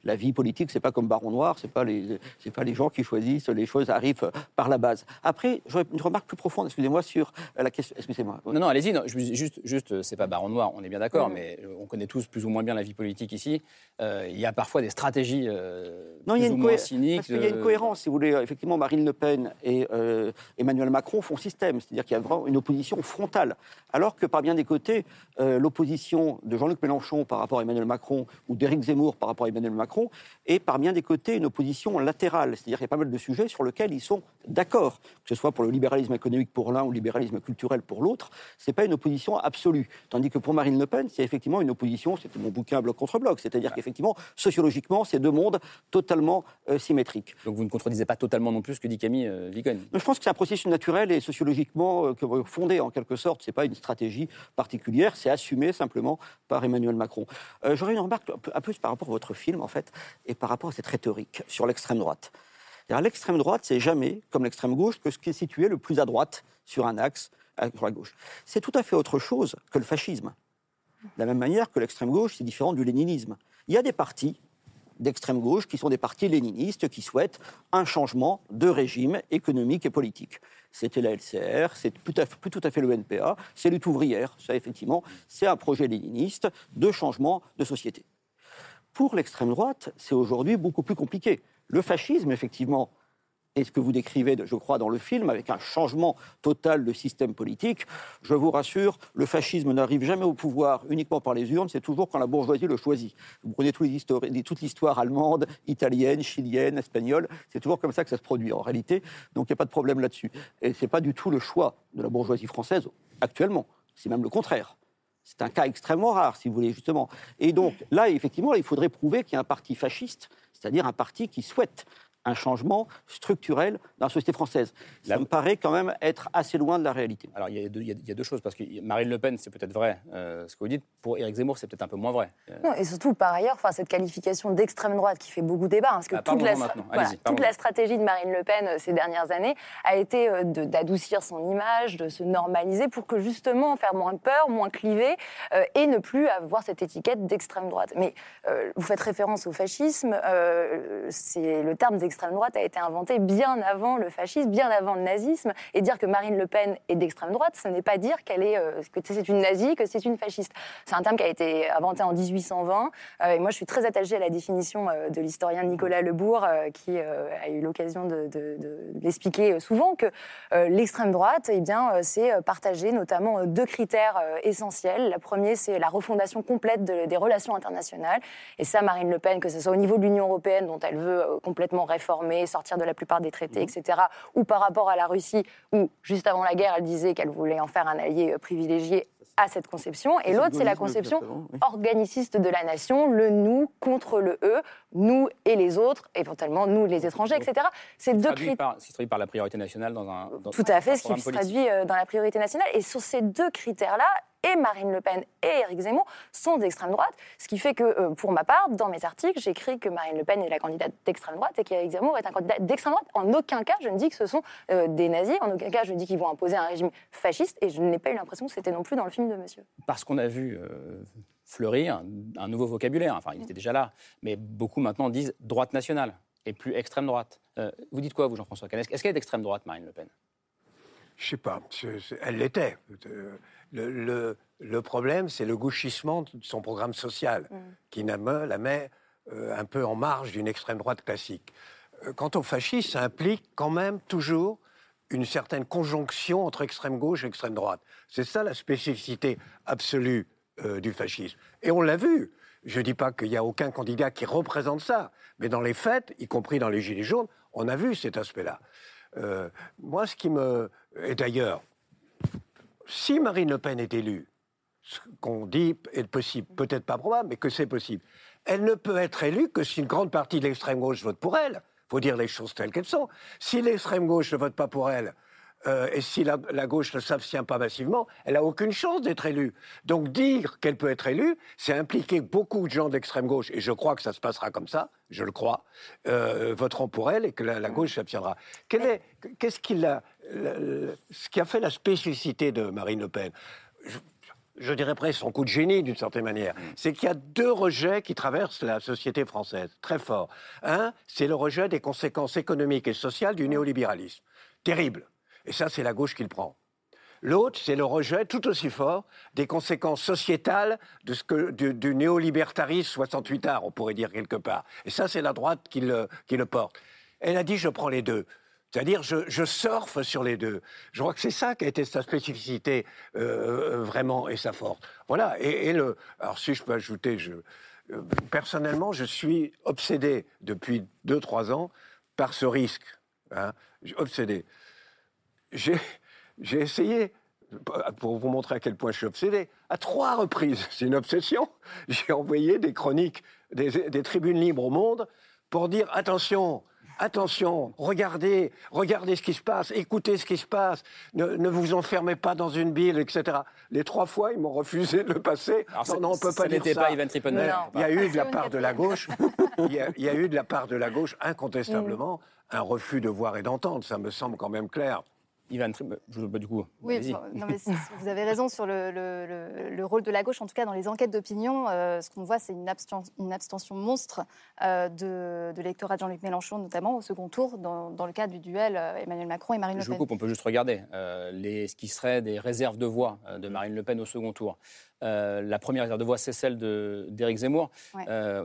la vie politique, c'est pas comme Baron Noir, c'est pas les, c'est pas les gens qui choisissent, les choses arrivent par la base. Après, j'aurais une remarque plus profonde, excusez-moi, sur la question. Excusez-moi. Non, non, allez-y. Juste, juste, c'est pas Baron Noir, on est bien d'accord, mais on connaît tous plus ou moins bien la vie politique ici. Euh, il y a parfois des stratégies euh, non, il y a une. Parce qu'il y a une cohérence, si vous voulez. Effectivement, Marine Le Pen et euh, Emmanuel Emmanuel Macron font système, c'est-à-dire qu'il y a vraiment une opposition frontale. Alors que par bien des côtés, euh, l'opposition de Jean-Luc Mélenchon par rapport à Emmanuel Macron ou d'Éric Zemmour par rapport à Emmanuel Macron est par bien des côtés une opposition latérale, c'est-à-dire qu'il y a pas mal de sujets sur lesquels ils sont d'accord, que ce soit pour le libéralisme économique pour l'un ou le libéralisme culturel pour l'autre, c'est pas une opposition absolue. Tandis que pour Marine Le Pen, c'est effectivement une opposition, c'était mon bouquin bloc contre bloc, c'est-à-dire qu'effectivement, sociologiquement, c'est deux mondes totalement euh, symétriques. Donc vous ne contredisez pas totalement non plus ce que dit Camille euh, Je pense que c'est un processus naturel et sociologiquement euh, fondé en quelque sorte. C'est pas une stratégie particulière, c'est assumé simplement par Emmanuel Macron. Euh, j'aurais une remarque un peu par rapport à votre film en fait et par rapport à cette rhétorique sur l'extrême droite. L'extrême droite, c'est jamais, comme l'extrême gauche, que ce qui est situé le plus à droite sur un axe sur la gauche. C'est tout à fait autre chose que le fascisme. De la même manière que l'extrême gauche, c'est différent du léninisme. Il y a des partis d'extrême gauche qui sont des partis léninistes qui souhaitent un changement de régime économique et politique. C'était la LCR, c'est plus, tout à fait le NPA, c'est lutte ouvrière. Ça, effectivement, c'est un projet léniniste de changement de société. Pour l'extrême droite, c'est aujourd'hui beaucoup plus compliqué. Le fascisme, effectivement, et ce que vous décrivez, je crois, dans le film, avec un changement total de système politique. Je vous rassure, le fascisme n'arrive jamais au pouvoir uniquement par les urnes, c'est toujours quand la bourgeoisie le choisit. Vous prenez toute l'histoire allemande, italienne, chilienne, espagnole, c'est toujours comme ça que ça se produit en réalité, donc il n'y a pas de problème là-dessus. Et ce n'est pas du tout le choix de la bourgeoisie française actuellement, c'est même le contraire. C'est un cas extrêmement rare, si vous voulez, justement. Et donc, là, effectivement, il faudrait prouver qu'il y a un parti fasciste, c'est-à-dire un parti qui souhaite un changement structurel dans la société française. Ça me paraît quand même être assez loin de la réalité. Alors, il y a deux, il y a deux choses, parce que Marine Le Pen, c'est peut-être vrai, euh, ce que vous dites. Pour Éric Zemmour, c'est peut-être un peu moins vrai. Euh, non, et surtout, par ailleurs, cette qualification d'extrême droite qui fait beaucoup débat, hein, parce que ah, toute, la, toute la, stratégie de Marine Le Pen euh, ces dernières années a été d'adoucir son image, de se normaliser pour que justement faire moins peur, moins cliver et ne plus avoir cette étiquette d'extrême droite. Mais vous faites référence au fascisme, c'est le terme d'extrême l'extrême droite a été inventée bien avant le fascisme, bien avant le nazisme. Et dire que Marine Le Pen est d'extrême droite, ce n'est pas dire qu'elle est, euh, que c'est une nazie, que c'est une fasciste. C'est un terme qui a été inventé en 1820. Euh, et moi, je suis très attachée à la définition euh, de l'historien Nicolas Lebourg, qui a eu l'occasion de, l'expliquer souvent, que l'extrême droite, eh bien, c'est partager notamment deux critères essentiels. Le premier, c'est la refondation complète des relations internationales. Et ça, Marine Le Pen, que ce soit au niveau de l'Union européenne, dont elle veut complètement réformer, sortir de la plupart des traités, mhm. etc. Ou par rapport à la Russie, où juste avant la guerre, elle disait qu'elle voulait en faire un allié euh, privilégié à cette conception. Et l'autre, c'est la conception organiciste de la nation, le nous contre le eux, nous et les autres, éventuellement nous les étrangers, etc. C'est deux critères. Ce qui se traduit par la priorité nationale dans un. Tout à fait, ce qui se traduit euh, dans la priorité nationale. Et sur ces deux critères-là, et Marine Le Pen et Éric Zemmour sont d'extrême droite, ce qui fait que, euh, pour ma part, dans mes articles, j'écris que Marine Le Pen est la candidate d'extrême droite et qu'Éric Zemmour est un candidat d'extrême droite. En aucun cas, je ne dis que ce sont euh, des nazis, en aucun cas, je dis qu'ils vont imposer un régime fasciste, et je n'ai pas eu l'impression que c'était non plus dans le film de monsieur. Parce qu'on a vu euh, fleurir un nouveau vocabulaire, enfin, il était déjà là, mais beaucoup maintenant disent droite nationale et plus extrême droite. vous dites quoi, vous, Jean-François Est-ce qu'elle est d'extrême droite, Marine Le Pen? Je sais pas, elle l'était. Le, le, problème, c'est le gauchissement de son programme social, mm. qui la met euh, un peu en marge d'une extrême droite classique. Euh, quant au fascisme, ça implique quand même toujours une certaine conjonction entre extrême gauche et extrême droite. C'est ça la spécificité absolue euh, du fascisme. Et on l'a vu. Je ne dis pas qu'il n'y a aucun candidat qui représente ça, mais dans les faits, y compris dans les Gilets jaunes, on a vu cet aspect-là. moi, ce qui me... Et d'ailleurs, si Marine Le Pen est élue, ce qu'on dit est possible, peut-être pas probable, mais que c'est possible, elle ne peut être élue que si une grande partie de l'extrême gauche vote pour elle. Il faut dire les choses telles qu'elles sont. Si l'extrême gauche ne vote pas pour elle, euh, et si la, gauche ne s'abstient pas massivement, elle n'a aucune chance d'être élue. Donc dire qu'elle peut être élue, c'est impliquer beaucoup de gens d'extrême gauche, et je crois que ça se passera comme ça, je le crois, euh, voteront pour elle et que la, gauche s'abstiendra. Qu'est-ce qui ce qui a fait la spécificité de Marine Le Pen je, dirais presque son coup de génie d'une certaine manière, mm. c'est qu'il y a deux rejets qui traversent la société française, très fort. Un, c'est le rejet des conséquences économiques et sociales du néolibéralisme. Terrible. Et ça, c'est la gauche qui le prend. L'autre, c'est le rejet tout aussi fort des conséquences sociétales de ce que, du, du néolibertarisme 68 art, on pourrait dire quelque part. Et ça, c'est la droite qui le, qui le porte. Elle a dit, je prends les deux. C'est-à-dire, je, je surfe sur les deux. Je crois que c'est ça qui a été sa spécificité euh, vraiment et sa force. Voilà. Et. Alors, si je peux ajouter, euh, personnellement, je suis obsédé depuis 2-3 ans par ce risque. Hein, obsédé. J'ai essayé pour vous montrer à quel point je suis obsédé, à trois reprises, c'est une obsession, j'ai envoyé des chroniques des, tribunes libres au monde pour dire attention, attention, regardez, regardez ce qui se passe, écoutez ce qui se passe, ne, vous enfermez pas dans une bille, etc. Les trois fois, ils m'ont refusé de le passer. non, non, on peut pas dire ça. Pas Ivan il y a eu de la part de la gauche, il y, a, il y a eu de la part de la gauche, incontestablement, un refus de voir et d'entendre. Ça me semble quand même clair. Ivan, je, bah, du coup. Oui, non, mais vous avez raison sur le, le, rôle de la gauche. En tout cas, dans les enquêtes d'opinion, euh, ce qu'on voit, c'est une, une, abstention monstre euh, de, de l'électorat de Jean-Luc Mélenchon, notamment au second tour, dans, dans le cadre du duel euh, Emmanuel Macron et Marine Le Pen. Je vous coupe, on peut juste regarder les, ce qui serait des réserves de voix de Marine Le Pen au second tour. La première réserve de voix, c'est celle d'Éric Zemmour. on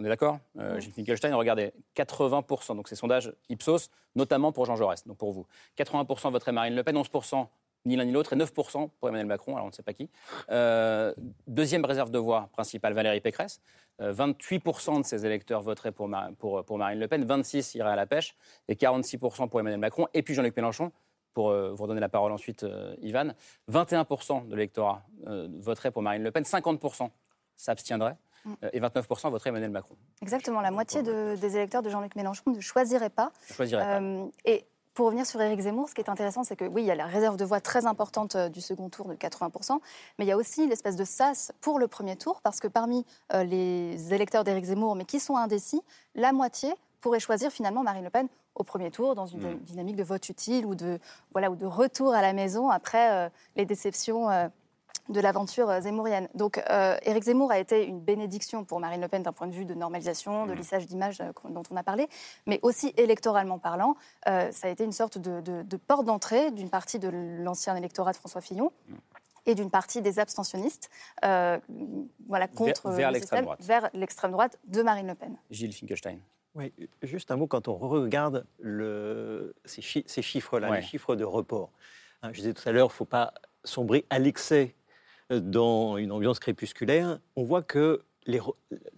est d'accord Gilles Finkelstein, regardez, 80%, donc c'est sondage Ipsos, notamment pour Jean Jaurès, donc pour vous. 80% voteraient Marine Le Peine, 11% ni l'un ni l'autre, et 9% pour Emmanuel Macron, alors on ne sait pas qui. Euh, deuxième réserve de voix principale, Valérie Pécresse. 28% euh, de ses électeurs voteraient pour, pour, pour, Marine Le Pen, 26% iraient à la pêche, et 46% pour Emmanuel Macron. Et puis Jean-Luc Mélenchon, pour euh, vous redonner la parole ensuite, Ivan, 21% de l'électorat voterait pour Marine Le Pen, 50% s'abstiendraient. Mm. et 29% voteraient Emmanuel Macron. Exactement, la moitié des électeurs de Jean-Luc Mélenchon ne choisiraient pas. choisiraient pas. Euh, et pour revenir sur Éric Zemmour, ce qui est intéressant, c'est que oui, il y a la réserve de voix très importante euh, du second tour de 80%, mais il y a aussi l'espèce de sas pour le premier tour, parce que parmi euh, les électeurs d'Éric Zemmour, mais qui sont indécis, la moitié pourrait choisir finalement Marine Le Pen au premier tour dans une mm. dynamique de vote utile ou de, voilà, ou de retour à la maison après les déceptions de l'aventure euh, zemmourienne. Donc, euh, Éric Zemmour a été une bénédiction pour Marine Le Pen d'un point de vue de normalisation, de mmh. lissage d'image euh, dont on a parlé, mais aussi électoralement parlant, ça a été une sorte de, porte d'entrée d'une partie de l'ancien électorat de François Fillon. Mmh. et d'une partie des abstentionnistes voilà, contre vers, l'extrême droite. droite de Marine Le Pen. Gilles Finkelstein. Oui, juste un mot quand on regarde le, ces, chiffres-là, les chiffres de report. Hein, je disais tout à l'heure, il ne faut pas sombrer à l'excès dans une ambiance crépusculaire, on voit que les,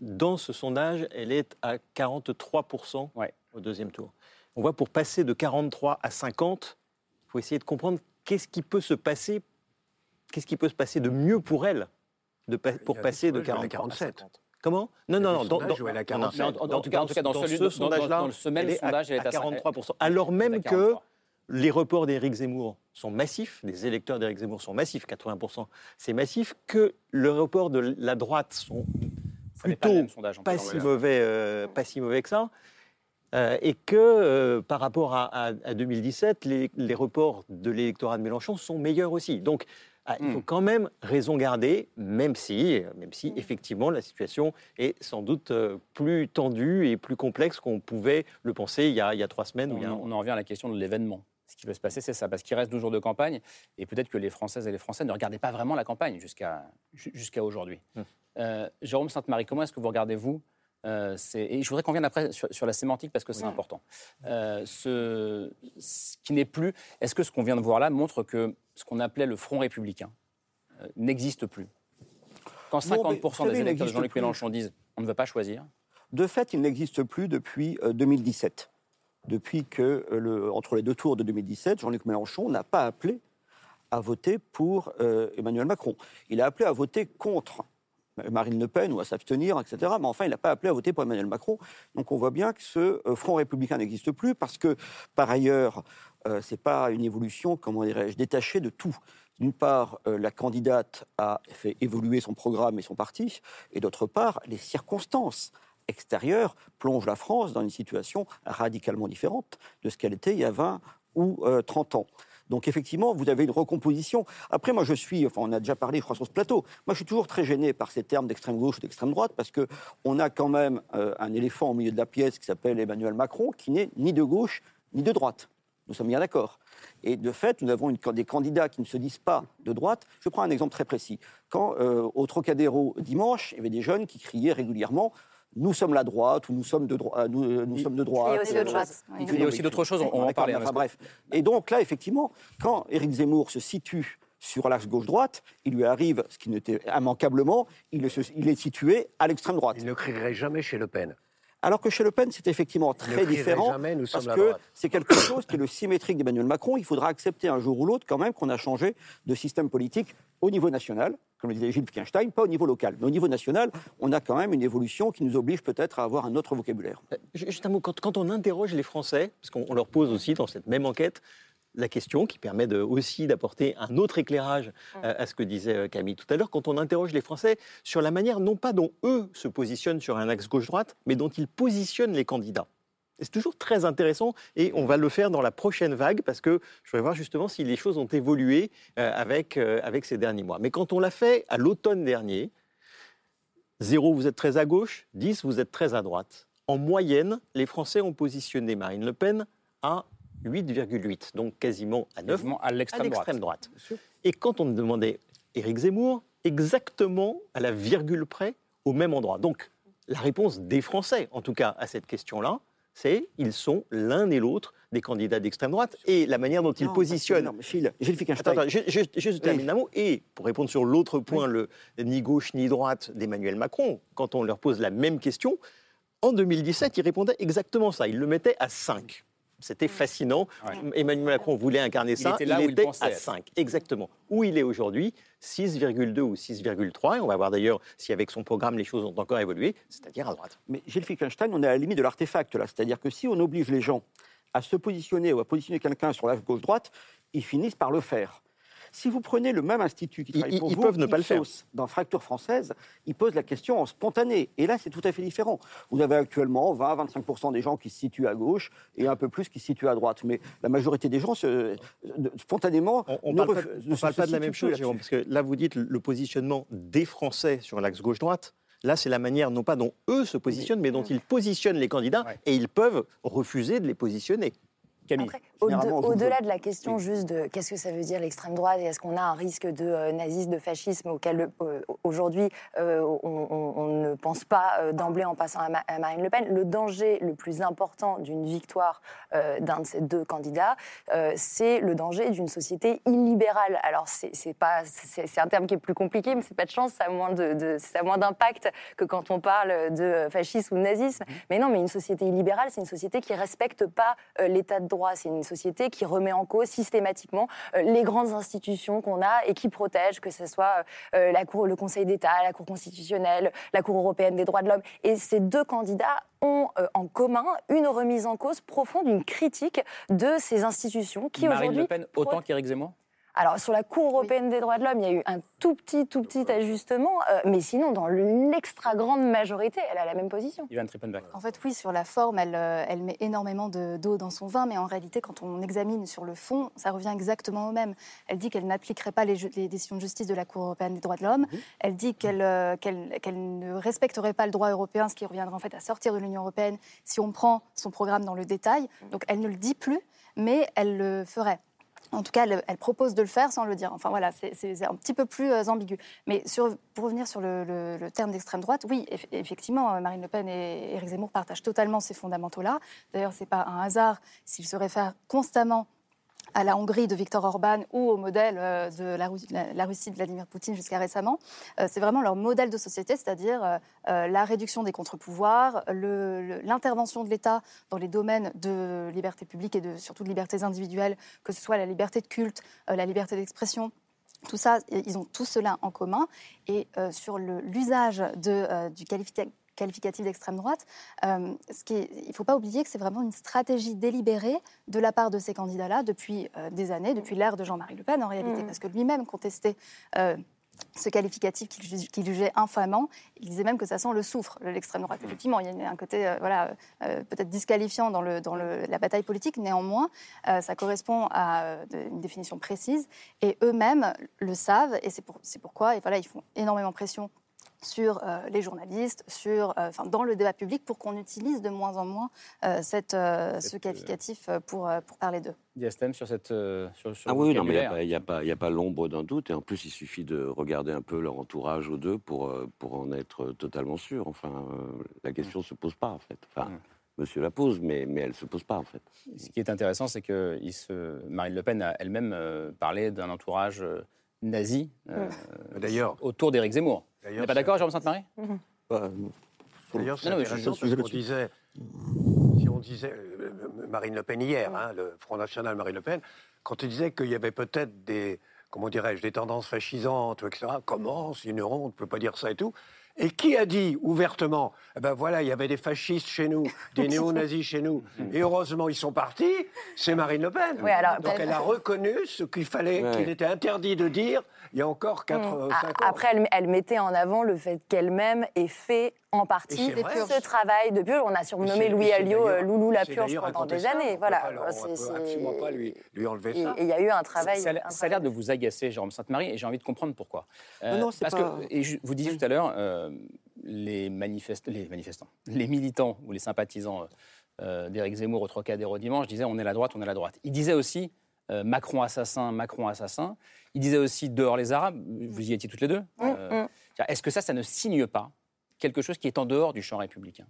dans ce sondage, elle est à 43% au deuxième tour. On voit pour passer de 43 à 50, il faut essayer de comprendre qu'est-ce qui peut se passer, qu'est-ce qui peut se passer de mieux pour elle de, pour passer de 43 à 47. Comment? Non, non, non. Dans, en, tout cas, dans, ce sondage-là, dans, le même sondage, elle est à, 43%. Alors même que les reports d'Éric Zemmour sont massifs, des électeurs d'Éric Zemmour sont massifs, 80%, c'est massif, que le report de la droite sont plutôt pas, si mauvais, euh, pas si mauvais que ça. Euh, et que euh, par rapport à, 2017, les, reports de l'électorat de Mélenchon sont meilleurs aussi. Donc, ah, il faut hmm. quand même raison garder, même si, même si hmm. effectivement la situation est sans doute plus tendue et plus complexe qu'on pouvait le penser il y a, trois semaines. On, on en revient à la question de l'événement ce qui peut se passer, c'est ça, parce qu'il reste 12 jours de campagne, et peut-être que les Françaises et les Français ne regardaient pas vraiment la campagne jusqu'à jusqu'à aujourd'hui. Hum. Euh, Jérôme Sainte-Marie, comment est-ce que vous regardez, vous euh, Et je voudrais qu'on vienne après sur, la sémantique, parce que c'est important. Euh, ce, qui n'est plus... Est-ce que ce qu'on vient de voir là montre que ce qu'on appelait le Front républicain n'existe plus? Quand 50% des électeurs de Jean-Luc Mélenchon disent on ne veut pas choisir De fait, il n'existe plus depuis 2017 depuis que, euh, le, entre les deux tours de 2017, Jean-Luc Mélenchon n'a pas appelé à voter pour euh, Emmanuel Macron. Il a appelé à voter contre Marine Le Pen ou à s'abstenir, etc. Mais enfin, il n'a pas appelé à voter pour Emmanuel Macron. Donc on voit bien que ce euh, Front républicain n'existe plus parce que, par ailleurs, ce n'est pas une évolution, comment dirais-je, détachée de tout. D'une part, la candidate a fait évoluer son programme et son parti, et d'autre part, les circonstances extérieure plonge la France dans une situation radicalement différente de ce qu'elle était il y a 20 ou 30 euh, ans. Donc effectivement, vous avez une recomposition. Après, moi, je suis, enfin, on a déjà parlé, je crois, sur ce plateau. Moi, je suis toujours très gêné par ces termes d'extrême gauche ou d'extrême droite, parce que on a quand même euh, un éléphant au milieu de la pièce qui s'appelle Emmanuel Macron, qui n'est ni de gauche ni de droite. Nous sommes bien d'accord. Et de fait, nous avons des candidats qui ne se disent pas de droite. Je prends un exemple très précis. Quand, euh, au Trocadéro, dimanche, il y avait des jeunes qui criaient régulièrement nous sommes la droite ou nous sommes de, droite nous, nous sommes de droite. Il y a aussi de droite. Il y a aussi d'autres choses, on, on va en parler. Enfin, bref. Et donc là, effectivement, quand Éric Zemmour se situe sur l'axe gauche-droite, il lui arrive, ce qui n'était immanquablement, il est, il est situé à l'extrême droite. Il ne crierait jamais chez Le Pen. Alors que chez Le Pen, c'est effectivement très différent, jamais, nous parce que c'est quelque chose qui est le symétrique d'Emmanuel Macron. Il faudra accepter un jour ou l'autre quand même qu'on a changé de système politique au niveau national, comme le disait Gilles Wittgenstein, pas au niveau local. Mais au niveau national, on a quand même une évolution qui nous oblige peut-être à avoir un autre vocabulaire. Juste un mot, quand, quand on interroge les Français, parce qu'on on leur pose aussi dans cette même enquête la question qui permet de, aussi d'apporter un autre éclairage euh, à ce que disait euh, Camille tout à l'heure, quand on interroge les Français sur la manière non pas dont eux se positionnent sur un axe gauche-droite, mais dont ils positionnent les candidats. C'est toujours très intéressant et on va le faire dans la prochaine vague parce que je voudrais voir justement si les choses ont évolué euh, avec, euh, avec ces derniers mois. Mais quand on l'a fait à l'automne dernier, 0 vous êtes très à gauche, 10 vous êtes très à droite. En moyenne, les Français ont positionné Marine Le Pen à 8,8, donc quasiment à 9, Quasiment à l'extrême droite. Et quand on demandait Éric Zemmour, exactement à la virgule près, au même endroit. Donc la réponse des Français, en tout cas à cette question-là, c'est ils sont l'un et l'autre des candidats d'extrême droite. Et la manière dont ils Non, positionnent non, mais Gilles, Gilles Attends, attends, je, je- je- je termine un mot. Et pour répondre sur l'autre point, le ni gauche ni droite d'Emmanuel Macron, quand on leur pose la même question, en 2017, il répondait exactement ça. Il le mettait à 5. C'était fascinant. Emmanuel Macron voulait incarner ça. était là où il était pensait à être. 5. Exactement. Où il est aujourd'hui, 6,2 ou 6,3. Et on va voir d'ailleurs si avec son programme les choses ont encore évolué, c'est-à-dire à droite. Mais Gilles Wittgenstein, on est à la limite de l'artefact là. C'est-à-dire que si on oblige les gens à se positionner ou à positionner quelqu'un sur la gauche-droite, ils finissent par le faire. Si vous prenez le même institut qui Ils- travaille pour ils vous, peuvent ne pas le faire. Dans Fracture française, il pose la question en spontané. Et là, c'est tout à fait différent. Vous avez actuellement 20-25% des gens qui se situent à gauche et un peu plus qui se situent à droite. Mais la majorité des gens, se- spontanément, On ne ne parle pas, on ne parle se pas de la même chose. Jérôme, parce que là, vous dites le- positionnement des Français sur l'axe gauche-droite. Là, c'est la manière, non pas dont eux se positionnent, mais dont ils positionnent les candidats, Ouais. et ils peuvent refuser de les positionner. Camille. Après, Généralement, au-delà de la question juste de qu'est-ce que ça veut dire l'extrême droite et est-ce qu'on a un risque de euh, nazisme, de fascisme auquel euh, aujourd'hui euh, on, on- on ne pense pas d'emblée en passant à, Ma- à Marine Le Pen, le danger le plus important d'une victoire d'un de ces deux candidats, c'est le danger d'une société illibérale. Alors c'est pas un terme qui est plus compliqué, mais c'est pas de chance, ça a moins de, de- ça a moins d'impact que quand on parle de fascisme ou de nazisme. Mais non, mais une société illibérale, c'est une société qui respecte pas l'état de droit. C'est une société qui remet en cause systématiquement euh, les grandes institutions qu'on a et qui protège, que ce soit euh, la cour, le Conseil d'État, la Cour constitutionnelle, la Cour européenne des droits de l'homme. Et ces deux candidats ont euh, en commun une remise en cause profonde, une critique de ces institutions qui Marine aujourd'hui Le Pen autant qu'Éric Zemmour? Alors, sur la Cour européenne des droits de l'homme, il y a eu un tout petit, tout petit ajustement, euh, mais sinon, dans l'extra grande majorité, elle a la même position. Ivan Trippenbach. En fait, oui, sur la forme, elle, euh, elle met énormément de- d'eau dans son vin, mais en réalité, quand on examine sur le fond, ça revient exactement au même. Elle dit qu'elle n'appliquerait pas les, décisions de justice de la Cour européenne des droits de l'homme. Elle dit qu'elle euh, qu'elle- qu'elle ne respecterait pas le droit européen, ce qui reviendrait en fait à sortir de l'Union européenne si on prend son programme dans le détail. Donc, elle ne le dit plus, mais elle le ferait. En tout cas, elle, propose de le faire sans le dire. Enfin voilà, c'est- un petit peu plus euh, ambigu. Mais pour revenir sur le, terme d'extrême droite, oui, eff- effectivement, euh, Marine Le Pen et Éric Zemmour partagent totalement ces fondamentaux-là. D'ailleurs, c'est pas un hasard s'ils se réfèrent constamment à la Hongrie de Viktor Orban ou au modèle euh, de la, Ru- la- la Russie de Vladimir Poutine jusqu'à récemment. Euh, c'est vraiment leur modèle de société, c'est-à-dire euh, la réduction des contre-pouvoirs, l'intervention de l'État dans les domaines de liberté publique et de, surtout de libertés individuelles, que ce soit la liberté de culte, la liberté d'expression. Tout ça, ils ont tout cela en commun. Et sur l'usage du qualifica- qualificatif d'extrême droite, euh, ce qui est- il ne faut pas oublier que c'est vraiment une stratégie délibérée de la part de ces candidats-là depuis euh, des années, depuis l'ère de Jean-Marie Le Pen en réalité, Mhm. parce que lui-même contestait euh, ce qualificatif qu'il ju- qu'il jugeait infamant. Il disait même que ça sent le soufre, l'extrême droite. Effectivement, il y a un côté euh, voilà, euh, peut-être disqualifiant dans, le, dans le- la bataille politique, néanmoins, euh, ça correspond à euh, une définition précise, et eux-mêmes le savent, et c'est pour, c'est pourquoi et voilà, ils font énormément pression sur euh, les journalistes, sur, euh, enfin, dans le débat public, pour qu'on utilise de moins en moins euh, cette, euh, ce qualificatif pour, pour parler d'eux. Diastem sur cette. euh, sur, sur Ah oui, non, mais il n'y a pas, il y a pas l'ombre d'un doute. Et en plus, il suffit de regarder un peu leur entourage aux deux pour, pour en être totalement sûr. Enfin, la question ne se pose pas, en fait. Enfin, Mm. monsieur la pose, mais, mais elle ne se pose pas, en fait. Ce qui est intéressant, c'est que il se... Marine Le Pen a elle-même euh, parlé d'un entourage euh, nazi euh, D'ailleurs, autour d'Éric Zemmour. Vous n'êtes pas d'accord, Jérôme Sainte-Marie Bah, D'ailleurs, c'est Non, non, mais je- intéressant qu'on disait, si on disait euh, Marine Le Pen hier, hein, le Front National Marine Le Pen, quand il disait qu'il y avait peut-être des, comment dirais-je, des tendances fascisantes, etc. Comment C'est une honte, on ne peut pas dire ça et tout. Et qui a dit ouvertement, eh ben voilà, il y avait des fascistes chez nous, des néo-nazis chez nous, et heureusement ils sont partis, c'est Marine Le Pen. Oui, alors, Donc elle a reconnu ce qu'il fallait, Ouais. qu'il était interdit de dire il y a encore 4 Mm. 5 A- ans. Après, elle, elle mettait en avant le fait qu'elle-même ait fait en partie ce travail de purge. On a surnommé Louis Alliot euh, Loulou la purge pendant des années. Voilà. on peut absolument pas lui, lui enlever Et ça. et il y a eu un travail. Ça, un ça a l'air de vous agacer, Jérôme Sainte-Marie, et j'ai envie de comprendre pourquoi. Euh, Non, non, c'est parce pas- que, et je- vous disiez tout à l'heure, euh, les, manifest- les manifestants, les militants ou les sympathisants euh, d'Éric Zemmour au Trocadéro dimanche disaient on est la droite, on est la droite. Ils disaient aussi euh, Macron assassin, Macron assassin. Ils disaient aussi dehors les Arabes. Vous y étiez toutes les deux. Euh, Est-ce que ça, ça ne signe pas quelque chose qui est en dehors du champ républicain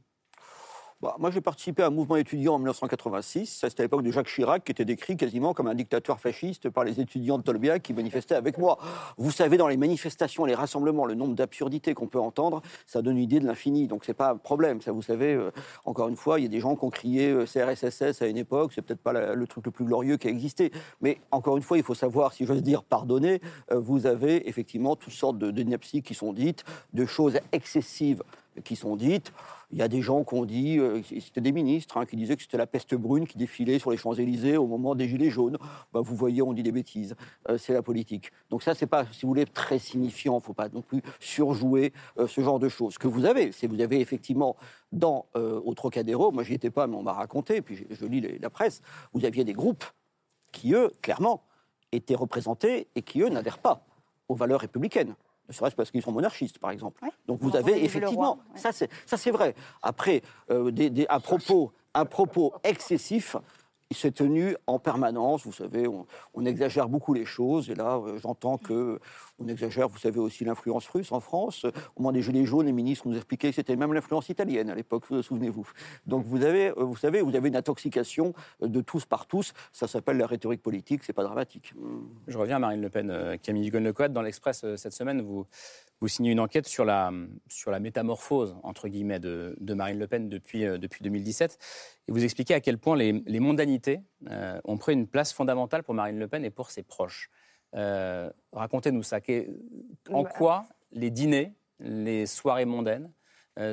Bah, moi, j'ai participé à un mouvement étudiant en 1986. Ça, C'était à l'époque de Jacques Chirac, qui était décrit quasiment comme un dictateur fasciste par les étudiants de Tolbiac qui manifestaient avec moi. Vous savez, dans les manifestations, les rassemblements, le nombre d'absurdités qu'on peut entendre, ça donne une idée de l'infini. Donc, c'est pas un problème. Ça, vous savez, euh, encore une fois, il y a des gens qui ont crié euh, CRSSS à une époque. C'est peut-être pas le truc le plus glorieux qui a existé. Mais encore une fois, il faut savoir, si j'ose dire, pardonner. euh, vous avez effectivement toutes sortes de, de qui sont dites, de choses excessives qui sont dites. Il y a des gens qui ont dit, euh, c'était des ministres, hein, qui disaient que c'était la peste brune qui défilait sur les Champs-Élysées au moment des Gilets jaunes. Bah, vous voyez, on dit des bêtises. Euh, c'est la politique. Donc ça, c'est pas, si vous voulez, très signifiant. Il ne faut pas non plus surjouer euh, ce genre de choses. Ce que vous avez, c'est vous avez effectivement dans au Trocadéro, moi j'y étais pas, mais on m'a raconté, puis je, lis la presse, vous aviez des groupes qui, eux, clairement, étaient représentés et qui, eux, n'adhèrent pas aux valeurs républicaines. Ne serait-ce parce qu'ils sont monarchistes, par exemple. Donc On vous avez effectivement, ouais. ça c'est vrai. Après, euh, des, des- un propos, un propos excessif. Il s'est tenu en permanence, vous savez, on, on exagère beaucoup les choses, et là, euh, j'entends que on exagère, vous savez, aussi l'influence russe en France. Au moment des Gilets jaunes, les ministres nous expliquaient que c'était même l'influence italienne à l'époque, vous souvenez-vous. Donc vous avez, euh, vous savez, vous avez une intoxication euh, de tous par tous, ça s'appelle la rhétorique politique, c'est pas dramatique. Je reviens à Marine Le Pen. Euh, Camille Dugon-Lecoat, dans l'Express cette semaine, vous, signez une enquête sur la, sur la métamorphose, entre guillemets, de, Marine Le Pen depuis, depuis 2017. Et vous expliquez à quel point les, mondanités ont pris une place fondamentale pour Marine Le Pen et pour ses proches. Euh, Racontez-nous ça. Qu'est- En Bah. quoi les dîners, les soirées mondaines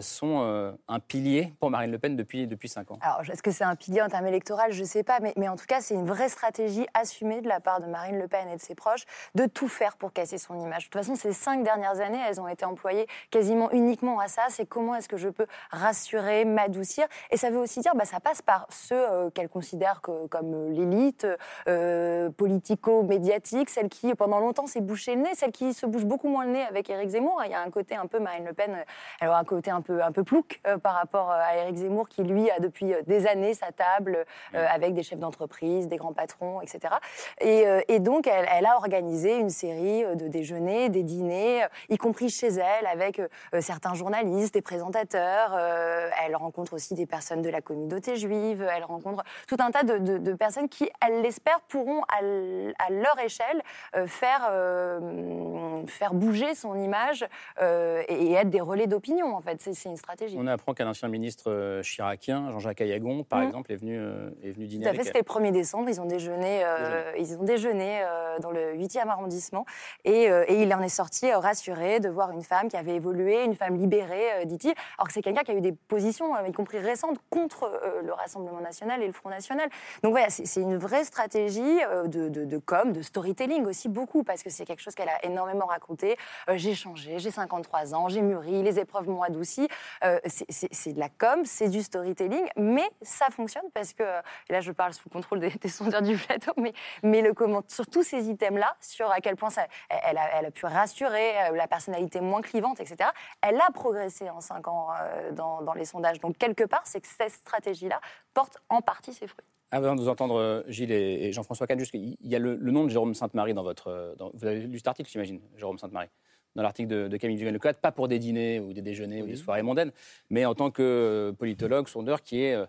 sont euh, un pilier pour Marine Le Pen depuis, depuis cinq ans Alors, est-ce que c'est un pilier en termes électoraux? Je ne sais pas, mais, mais en tout cas, c'est une vraie stratégie assumée de la part de Marine Le Pen et de ses proches de tout faire pour casser son image. De toute façon, ces cinq dernières années, elles ont été employées quasiment uniquement à ça. C'est comment est-ce que je peux rassurer, m'adoucir? Et ça veut aussi dire, bah, ça passe par ceux euh, qu'elle considère que- comme euh, l'élite euh, politico-médiatique, celle qui, pendant longtemps, s'est bouché le nez, celle qui se bouge beaucoup moins le nez avec Éric Zemmour. Il y a un côté un peu Marine Le Pen, euh, elle aura un côté un peu, un peu plouc euh, par rapport euh, à Éric Zemmour, qui lui a depuis euh, des années sa table euh, avec des chefs d'entreprise, des grands patrons, etc. Et, et donc, elle, elle a organisé une série de déjeuners, des dîners, y compris chez elle, avec certains journalistes, des présentateurs. elle rencontre aussi des personnes de la communauté juive. Elle rencontre tout un tas de, de- de personnes qui, elle l'espère, pourront à, leur échelle faire, faire bouger son image et, et être des relais d'opinion. En fait, c'est c'est une stratégie. On apprend qu'un ancien ministre euh, chiracien, Jean-Jacques Ayagon, par Mhm. exemple, est venu, euh, est venu dîner Tout à fait, c'était le 1er décembre. Ils ont déjeuné, euh, ils ont déjeuné euh, dans le 8e arrondissement. Et, et il en est sorti rassuré de voir une femme qui avait évolué, une femme libérée, dit-il. Alors que c'est quelqu'un qui a eu des positions, y compris récentes, contre le Rassemblement national et le Front national. Donc voilà, c'est une vraie stratégie de, de, de com, de storytelling aussi beaucoup, parce que c'est quelque chose qu'elle a énormément raconté. J'ai changé, j'ai 53 ans, j'ai mûri, les épreuves m'ont adouci. Euh, c'est- de la com, c'est du storytelling, mais ça fonctionne parce que, et là je parle sous le contrôle des, des sondeurs du plateau, mais, le comment, sur tous ces items-là, sur à quel point elle, a, pu rassurer, euh, la personnalité moins clivante, etc., elle a progressé en cinq ans euh, dans, les sondages. Donc quelque part, c'est que cette stratégie-là porte en partie ses fruits. Avant de vous entendre, Gilles et, Jean-François Kahn, qu'il y a le, nom de Jérôme Sainte-Marie dans votre. vous avez lu cet article, j'imagine, Jérôme Sainte-Marie dans l'article de, de Camille Dugan-Lecotte, pas pour des dîners ou des déjeuners ou des soirées mondaines, mais en tant que politologue, sondeur qui est, euh,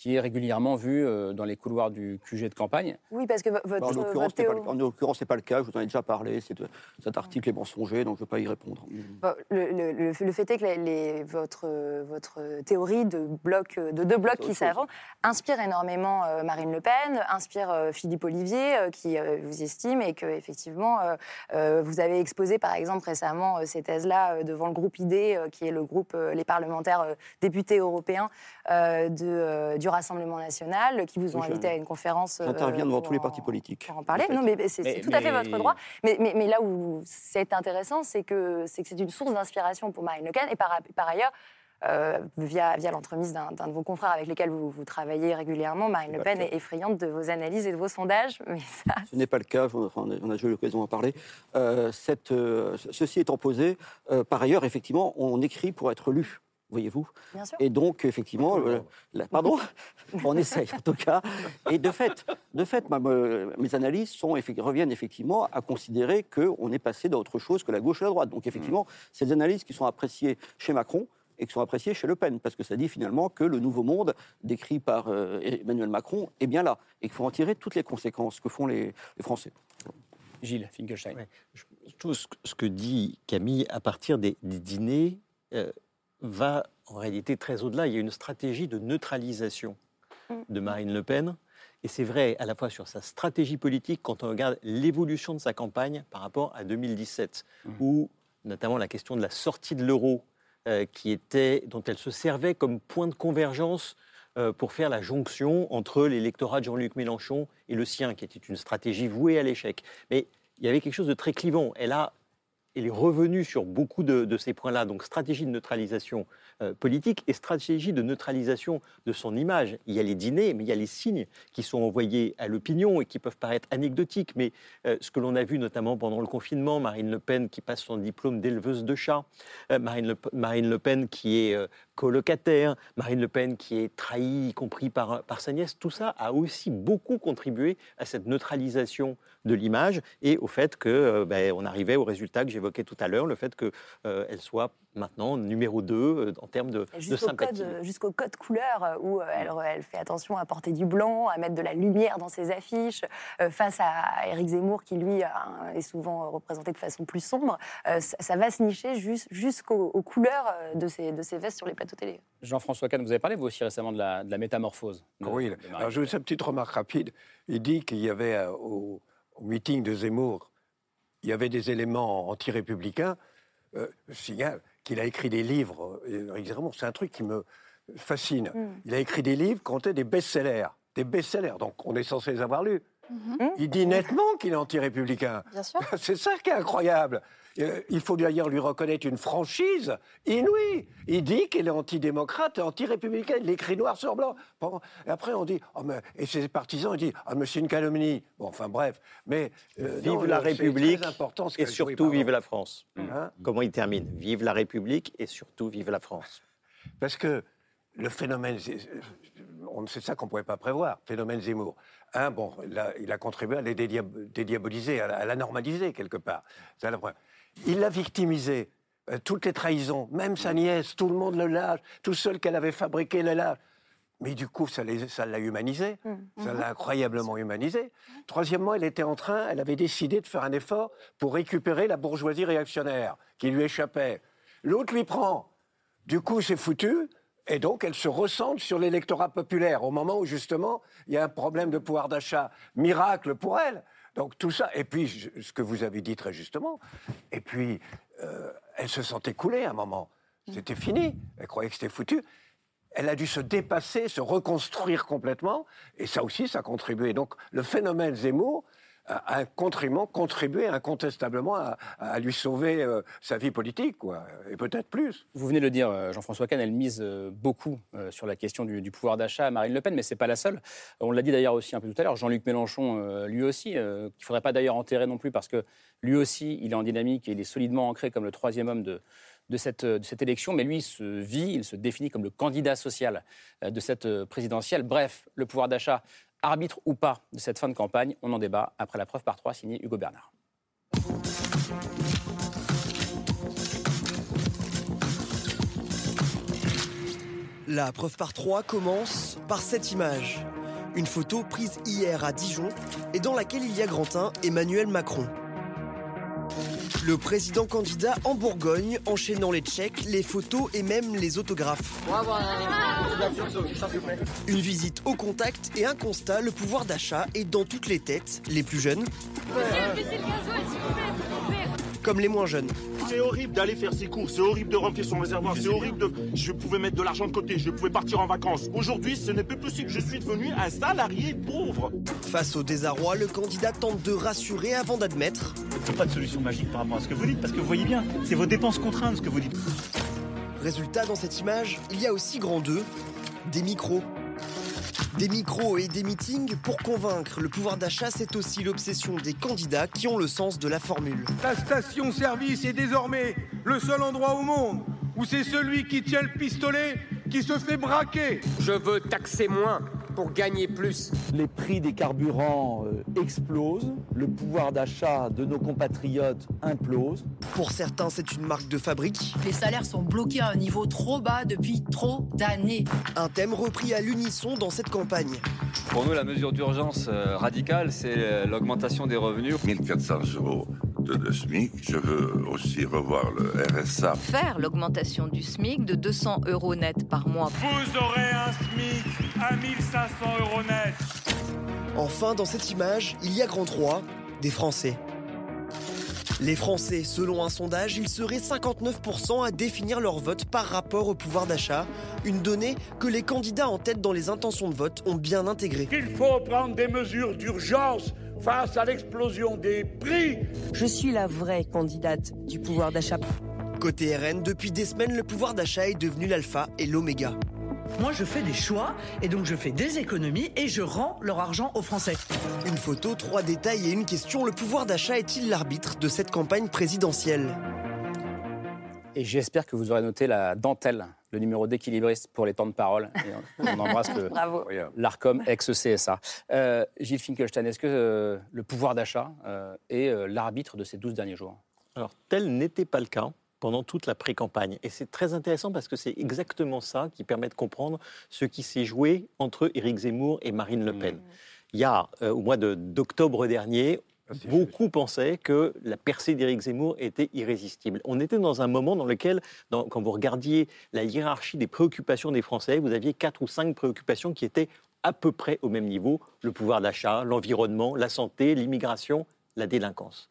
qui est régulièrement vu euh, dans les couloirs du QG de campagne. Oui, parce que vo- votre, En l'occurrence, c'est pas, théo- le- en l'occurrence, c'est pas le cas. Je vous en ai déjà parlé. de- cet article est mensonger, donc je ne vais pas y répondre. Bon, le, le- le- le fait est que les- les- votre, votre théorie de, de deux blocs qui s'affrontent inspire énormément euh, Marine Le Pen, inspire euh, Philippe Olivier, euh, qui euh, vous estime et que effectivement euh, euh, vous avez exposé par exemple récemment euh, ces thèses-là euh, devant le groupe ID, euh, qui est le groupe euh, les parlementaires euh, députés européens euh, de, euh, du Rassemblement national, qui vous ont Oui, invité à une conférence. euh, J'interviens devant pour tous les en- partis politiques. pour en parler. en fait. Non, mais c'est Mais- c'est tout à fait votre droit. Mais, mais, mais là où c'est intéressant, c'est que c'est que c'est une source d'inspiration pour Marine Le Pen. Et par, par ailleurs, euh, via, via l'entremise d'un d'un de vos confrères avec lesquels vous, vous travaillez régulièrement, Marine Le Pen est effrayante de vos analyses et de vos sondages. Mais ça, Ce n'est pas le cas, on enfin, on a- déjà eu l'occasion d'en parler. Euh, cette, euh, ceci étant posé, euh, par ailleurs, effectivement, on écrit pour être lu, voyez-vous. Et donc, effectivement, euh, la- pardon, on essaye en tout cas. Et de fait, de fait ma- me- mes analyses sont, reviennent effectivement à considérer qu'on est passé d'autre chose que la gauche et la droite. Donc, effectivement, c'est des analyses qui sont appréciées chez Macron et qui sont appréciées chez Le Pen, parce que ça dit finalement que le nouveau monde décrit par euh, Emmanuel Macron est bien là, et qu'il faut en tirer toutes les conséquences que font les, les Français. Gilles Finkelstein. Ouais. Trouve ce que- ce que dit Camille à partir des, des dîners euh, va en réalité très au-delà. Il y a une stratégie de neutralisation de Marine Le Pen. Et c'est vrai à la fois sur sa stratégie politique quand on regarde l'évolution de sa campagne par rapport à 2017, où notamment la question de la sortie de l'euro, euh, qui était, dont elle se servait comme point de convergence euh, pour faire la jonction entre l'électorat de Jean-Luc Mélenchon et le sien, qui était une stratégie vouée à l'échec. Mais il y avait quelque chose de très clivant. Elle a elle est revenue sur beaucoup de, ces points-là, donc stratégie de neutralisation euh, politique et stratégie de neutralisation de son image. Il y a les dîners, mais il y a les signes qui sont envoyés à l'opinion et qui peuvent paraître anecdotiques, mais euh, ce que l'on a vu notamment pendant le confinement, Marine Le Pen qui passe son diplôme d'éleveuse de chats, euh, Marine, le, Pen qui est colocataire, Marine Le Pen qui est trahie, y compris par, par sa nièce, tout ça a aussi beaucoup contribué à cette neutralisation de l'image et au fait que euh, ben, on arrivait au résultat que j'évoquais tout à l'heure, le fait qu'elle soit maintenant numéro 2 en termes de, sympathie. jusqu'au code couleur, euh, où euh, elle, elle fait attention à porter du blanc, à mettre de la lumière dans ses affiches, euh, face à Éric Zemmour, qui lui est souvent représenté de façon plus sombre. Euh, ça, ça va se nicher jus- jusqu'aux aux couleurs euh, de ses, de ses vestes sur les plateaux télé. Jean-François Kahn, vous avez parlé vous aussi récemment de la, de la métamorphose. de- Oui, de alors je veux une petite remarque rapide. Il dit qu'il y avait euh, au, au meeting de Zemmour, il y avait des éléments anti-républicains. Euh, je signale qu'il a écrit des livres. euh, c'est un truc qui me fascine. Mm. Il a écrit des livres qui été des best-sellers. Des best-sellers, donc on est censé les avoir lus. Mhm. Il dit nettement qu'il est anti-républicain. Bien sûr. C'est ça qui est incroyable. Euh, Il faut d'ailleurs lui reconnaître une franchise inouïe. Il dit qu'il est antidémocrate et anti-républicain. Il l'écrit noir sur blanc. Bon, et après, on dit, oh, mais- et ses partisans, ils disent, ah, mais c'est une calomnie. Bon, enfin, bref. Mais, euh, Vive non, la République important, et joué, surtout vive la France. Hein? Comment il termine Vive la République et surtout vive la France. Parce que le phénomène, on- c'est ça qu'on ne pouvait pas prévoir, phénomène Zemmour. Un, bon, il a, il a contribué à les dédiab- dédiaboliser, à la, à la normaliser quelque part. La. Il l'a victimisé. Euh, toutes les trahisons, même sa nièce, tout le monde le lâche, tout seul qu'elle avait fabriqué le lâche. Mais du coup, ça l'a humanisé, ça l'a incroyablement humanisé. Troisièmement, elle était en train, elle avait décidé de faire un effort pour récupérer la bourgeoisie réactionnaire qui lui échappait. L'autre lui prend. Du coup, c'est foutu. Et donc, elle se recentre sur l'électorat populaire au moment où, justement, il y a un problème de pouvoir d'achat. Miracle pour elle. Donc, tout ça. Et puis, je- ce que vous avez dit très justement. Et puis, euh, elle se sentait couler à un moment. C'était fini. Elle croyait que c'était foutu. Elle a dû se dépasser, se reconstruire complètement. Et ça aussi, ça a contribué. Donc, le phénomène Zemmour a contribué, incontestablement à, lui sauver euh, sa vie politique, quoi, et peut-être plus. Vous venez de le dire, euh, Jean-François Kahn, elle mise euh, beaucoup sur la question du, pouvoir d'achat à Marine Le Pen, mais ce n'est pas la seule. On l'a dit d'ailleurs aussi un peu tout à l'heure, Jean-Luc Mélenchon, lui aussi, qu'il ne faudrait pas d'ailleurs enterrer non plus, parce que lui aussi, il est en dynamique et il est solidement ancré comme le troisième homme de cette, de cette, élection, mais lui, il se vit, il se définit comme le candidat social de cette présidentielle. Bref, le pouvoir d'achat Arbitre ou pas de cette fin de campagne, on en débat après la preuve par trois signée Hugo Bernard. La preuve par trois commence par cette image. Une photo prise hier à Dijon et dans laquelle il y a Grantin Emmanuel Macron. Le président candidat en Bourgogne, enchaînant les chèques, les photos et même les autographes. Une visite au contact et un constat, le pouvoir d'achat est dans toutes les têtes, les plus jeunes comme les moins jeunes. C'est horrible d'aller faire ses courses, c'est horrible de remplir son réservoir, c'est horrible de... Je pouvais mettre de l'argent de côté, je pouvais partir en vacances. Aujourd'hui, ce n'est plus possible, je suis devenu un salarié pauvre. Face au désarroi, le candidat tente de rassurer avant d'admettre. Il n'y a pas de solution magique par rapport à ce que vous dites, parce que vous voyez bien, c'est vos dépenses contraintes ce que vous dites. Résultat, dans cette image, il y a aussi grand deux, des micros. Des micros et des meetings pour convaincre. Le pouvoir d'achat, c'est aussi l'obsession des candidats qui ont le sens de la formule. La station-service est désormais le seul endroit au monde où c'est celui qui tient le pistolet qui se fait braquer. Je veux taxer moins pour gagner plus. Les prix des carburants euh, explosent, le pouvoir d'achat de nos compatriotes implose. Pour certains, c'est une marque de fabrique. Les salaires sont bloqués à un niveau trop bas depuis trop d'années. Un thème repris à l'unisson dans cette campagne. Pour nous, la mesure d'urgence euh, radicale, c'est euh, l'augmentation des revenus. 1400 euros de, SMIC. Je veux aussi revoir le RSA. Faire l'augmentation du SMIC de 200 euros net par mois. Vous aurez un SMIC à 1500 euros net. Enfin, dans cette image, il y a grand 3, des Français. Les Français, selon un sondage, ils seraient 59% à définir leur vote par rapport au pouvoir d'achat, une donnée que les candidats en tête dans les intentions de vote ont bien intégrée. Il faut prendre des mesures d'urgence face à l'explosion des prix. Je suis la vraie candidate du pouvoir d'achat. Côté RN, depuis des semaines, le pouvoir d'achat est devenu l'alpha et l'oméga. Moi, je fais des choix et donc je fais des économies et je rends leur argent aux Français. Une photo, trois détails et une question. Le pouvoir d'achat est-il l'arbitre de cette campagne présidentielle? Et j'espère que vous aurez noté la dentelle, le numéro d'équilibriste pour les temps de parole. on embrasse l'ARCOM ex-CSA. Euh, Gilles Finkelstein, est-ce que euh, le pouvoir d'achat euh, est l'arbitre de ces 12 derniers jours? Alors, tel n'était pas le cas pendant toute la pré-campagne. Et c'est très intéressant parce que c'est exactement ça qui permet de comprendre ce qui s'est joué entre Éric Zemmour et Marine Le Pen. Mmh. Il y a, euh, au mois d'octobre dernier, Beaucoup pensaient que la percée d'Éric Zemmour était irrésistible. On était dans un moment dans lequel, quand vous regardiez la hiérarchie des préoccupations des Français, vous aviez quatre ou cinq préoccupations qui étaient à peu près au même niveau le pouvoir d'achat, l'environnement, la santé, l'immigration, la délinquance.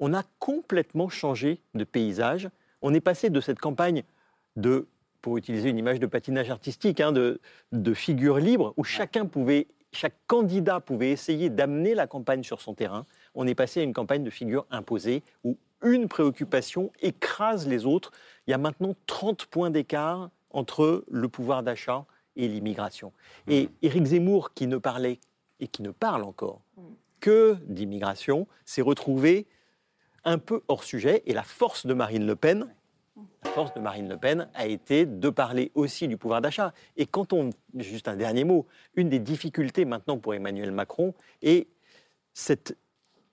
On a complètement changé de paysage on est passé de cette campagne de, pour utiliser une image de patinage artistique, hein, de, de figure libre, où chacun pouvait, chaque candidat pouvait essayer d'amener la campagne sur son terrain. On est passé à une campagne de figure imposée, où une préoccupation écrase les autres. Il y a maintenant 30 points d'écart entre le pouvoir d'achat et l'immigration. Et mmh. Éric Zemmour, qui ne parlait et qui ne parle encore mmh. que d'immigration, s'est retrouvé un peu hors sujet. Et la force de Marine Le Pen, la force de Marine Le Pen a été de parler aussi du pouvoir d'achat. Et quand on, juste un dernier mot, une des difficultés maintenant pour Emmanuel Macron est cette,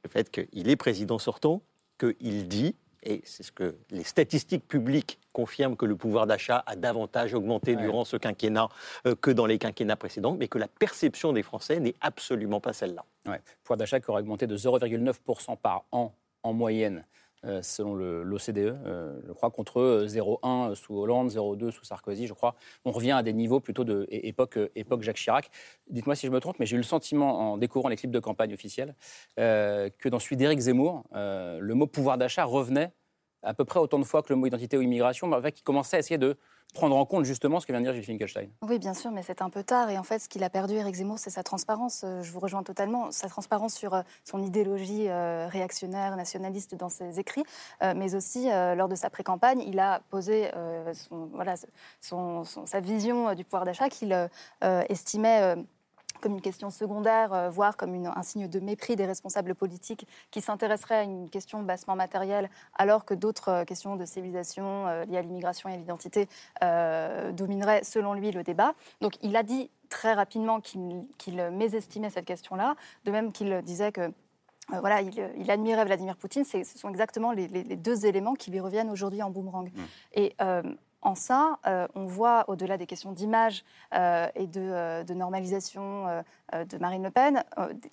le fait qu'il est président sortant, qu'il dit, et c'est ce que les statistiques publiques confirment que le pouvoir d'achat a davantage augmenté durant ce quinquennat euh, que dans les quinquennats précédents, mais que la perception des Français n'est absolument pas celle-là. Ouais. Pouvoir d'achat qui aurait augmenté de 0,9% par an en moyenne selon l'OCDE, euh, je crois, contre 0,1 sous Hollande, 0,2 sous Sarkozy, je crois. On revient à des niveaux plutôt de époque, époque Jacques Chirac. Dites-moi si je me trompe, mais j'ai eu le sentiment, en découvrant les clips de campagne officiels, euh, que dans celui d'Éric Zemmour, le mot pouvoir d'achat revenait à peu près autant de fois que le mot identité ou immigration, mais qui commençait à essayer de prendre en compte justement ce que vient de dire Gilles Finkelstein. Oui, bien sûr, mais c'est un peu tard. Et en fait, ce qu'il a perdu, Éric Zemmour, c'est sa transparence. Euh, je vous rejoins totalement. Sa transparence sur euh, son idéologie euh, réactionnaire, nationaliste dans ses écrits, mais aussi lors de sa pré-campagne, il a posé son, voilà, son, sa vision du pouvoir d'achat qu'il estimait comme une question secondaire, euh, voire comme une, un signe de mépris des responsables politiques qui s'intéresseraient à une question bassement matérielle, alors que d'autres euh, questions de civilisation euh, liées à l'immigration et à l'identité domineraient, selon lui, le débat. Donc il a dit très rapidement qu'il mésestimait cette question-là, de même qu'il disait que voilà, il, admirait Vladimir Poutine. Ce sont exactement les, deux éléments qui lui reviennent aujourd'hui en boomerang. Mmh. Et en ça, euh, on voit, au-delà des questions d'image euh, et de, euh, normalisation de Marine Le Pen,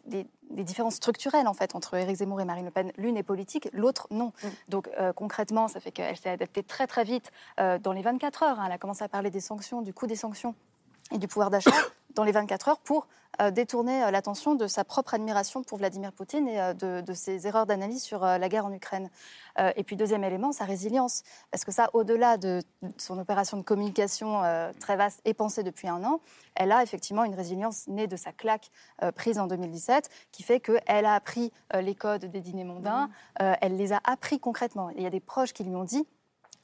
des, différences structurelles en fait entre Éric Zemmour et Marine Le Pen. L'une est politique, l'autre non. Mm. Donc concrètement, ça fait qu'elle s'est adaptée très très vite dans les 24 heures. Hein. Elle a commencé à parler des sanctions, du coût des sanctions et du pouvoir d'achat dans les 24 heures pour euh, détourner euh, l'attention de sa propre admiration pour Vladimir Poutine et euh, de, ses erreurs d'analyse sur la guerre en Ukraine. et puis deuxième élément, sa résilience. Parce que ça, au-delà de son opération de communication très vaste et pensée depuis un an, elle a effectivement une résilience née de sa claque prise en 2017 qui fait qu'elle a appris les codes des dîners mondains, mmh. elle les a appris concrètement. il y a des proches qui lui ont dit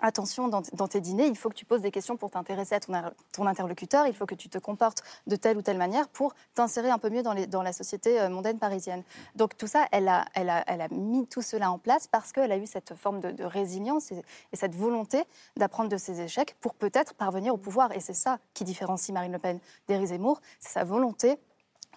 attention, dans, tes dîners, il faut que tu poses des questions pour t'intéresser à ton, interlocuteur, il faut que tu te comportes de telle ou telle manière pour t'insérer un peu mieux dans, la société euh, mondaine parisienne. Donc tout ça, elle a, mis tout cela en place parce qu'elle a eu cette forme de, résilience et, cette volonté d'apprendre de ses échecs pour peut-être parvenir au pouvoir. Et c'est ça qui différencie Marine Le Pen d'Éric Zemmour, c'est sa volonté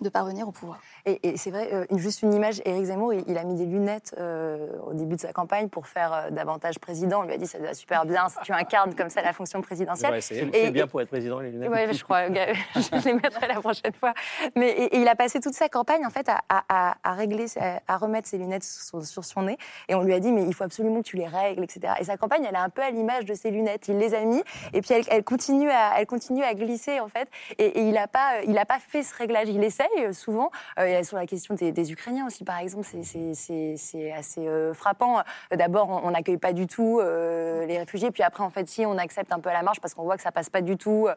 de parvenir au pouvoir. Et, c'est vrai, euh, juste une image, Éric Zemmour, il, a mis des lunettes euh, au début de sa campagne pour faire euh, davantage président. On lui a dit, ça va super bien si tu incarnes comme ça la fonction présidentielle. C'est bien pour être président, les lunettes. Oui, je crois, je les mettrai la prochaine fois. Mais et, il a passé toute sa campagne, en fait, à, à, régler, à remettre ses lunettes sur, son nez. Et on lui a dit, mais il faut absolument que tu les règles, etc. Et sa campagne, elle est un peu à l'image de ses lunettes. Il les a mis, et puis elle, continue, à, elle continue à glisser, en fait. Et, il n'a pas, il pas fait ce réglage. Il essaye, euh, souvent. Euh, sur la question des, Ukrainiens aussi, par exemple, c'est assez euh, frappant. D'abord, on n'accueille pas du tout les réfugiés, puis après, en fait, si, on accepte un peu à la marge parce qu'on voit que ça passe pas du tout.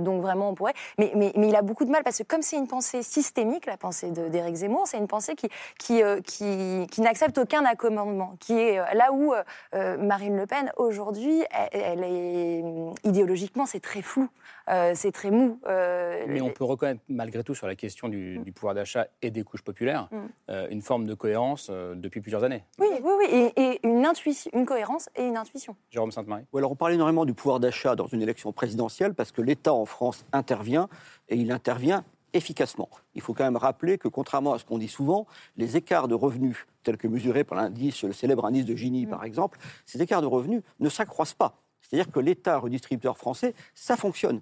donc vraiment, on pourrait. Mais, il a beaucoup de mal parce que comme c'est une pensée systémique, la pensée d'Éric Zemmour, c'est une pensée qui, qui, qui, qui n'accepte aucun accommodement, qui est là où Marine Le Pen, aujourd'hui, elle, est idéologiquement, c'est très flou. Euh, c'est très mou. Euh, Mais on peut reconnaître malgré tout sur la question du, mm. pouvoir d'achat et des couches populaires mm. euh, une forme de cohérence depuis plusieurs années. Oui, oui, oui, et, une, intuition, une cohérence et une intuition. Jérôme Sainte-Marie. alors on parle énormément du pouvoir d'achat dans une élection présidentielle parce que l'État en France intervient et il intervient efficacement. Il faut quand même rappeler que, contrairement à ce qu'on dit souvent, les écarts de revenus, tels que mesurés par l'indice, le célèbre indice de Gini, mm. par exemple, ces écarts de revenus ne s'accroissent pas. C'est-à-dire que l'État redistributeur français, ça fonctionne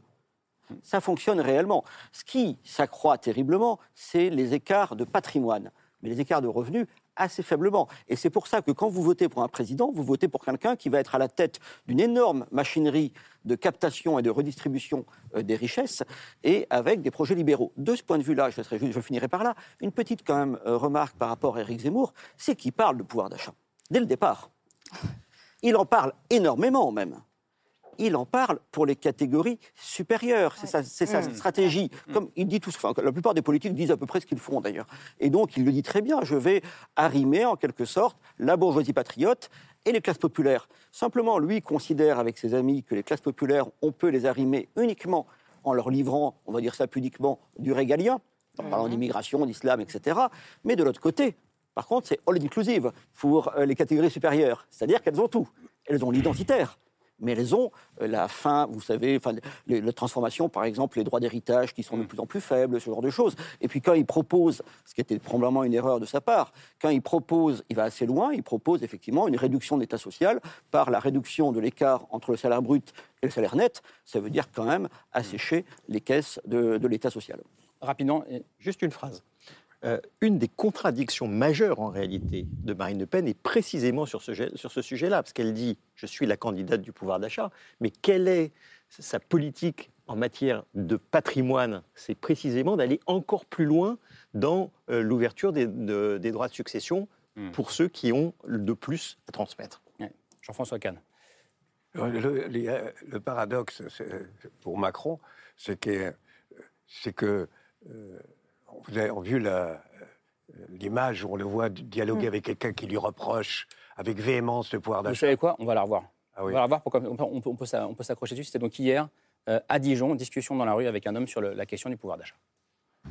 ça fonctionne réellement. Ce qui s'accroît terriblement, c'est les écarts de patrimoine, mais les écarts de revenus assez faiblement. Et c'est pour ça que quand vous votez pour un président, vous votez pour quelqu'un qui va être à la tête d'une énorme machinerie de captation et de redistribution euh, des richesses et avec des projets libéraux. De ce point de vue-là, je, je, finirai par là, une petite quand même euh, remarque par rapport à Éric Zemmour, c'est qu'il parle de pouvoir d'achat. Dès le départ. Il en parle énormément même il en parle pour les catégories supérieures. C'est sa, mmh. stratégie. Mmh. Comme il dit tout, enfin, la plupart des politiques disent à peu près ce qu'ils font d'ailleurs. Et donc il le dit très bien. Je vais arrimer en quelque sorte la bourgeoisie patriote et les classes populaires. Simplement, lui considère avec ses amis que les classes populaires, on peut les arrimer uniquement en leur livrant, on va dire ça pudiquement, du régalien, en parlant mmh. d'immigration, d'islam, etc. Mais de l'autre côté, par contre, c'est all inclusive pour euh, les catégories supérieures. C'est-à-dire qu'elles ont tout. Elles ont l'identitaire, mais ont euh, la fin, vous savez, enfin, la transformation, par exemple, les droits d'héritage qui sont de mm. plus en plus faibles, ce genre de choses. Et puis quand il propose, ce qui était probablement une erreur de sa part, quand il propose, il va assez loin, il propose effectivement une réduction de l'État social par la réduction de l'écart entre le salaire brut et le salaire net. Ça veut dire quand même assécher les caisses de, de l'État social. Rapidement, juste une phrase. Euh, une des contradictions majeures en réalité de Marine Le Pen est précisément sur ce, sur ce sujet-là, parce qu'elle dit je suis la candidate du pouvoir d'achat, mais quelle est sa politique en matière de patrimoine? C'est précisément d'aller encore plus loin dans euh, l'ouverture des, des, droits de succession hmm. pour ceux qui ont de plus à transmettre. Jean-François Kahn. Le, le- le paradoxe pour Macron, c'est que, c'est que euh, vous avez vu la- l'image où on le voit dialoguer Mm. avec quelqu'un qui lui reproche avec véhémence le pouvoir Vous d'achat. savez quoi? On va la revoir. Ah oui. On va la revoir. Pour, on peut, on peut- on peut s'a- on peut s'accrocher dessus. C'était donc hier euh, à Dijon, discussion dans la rue avec un homme sur le- la question du pouvoir d'achat.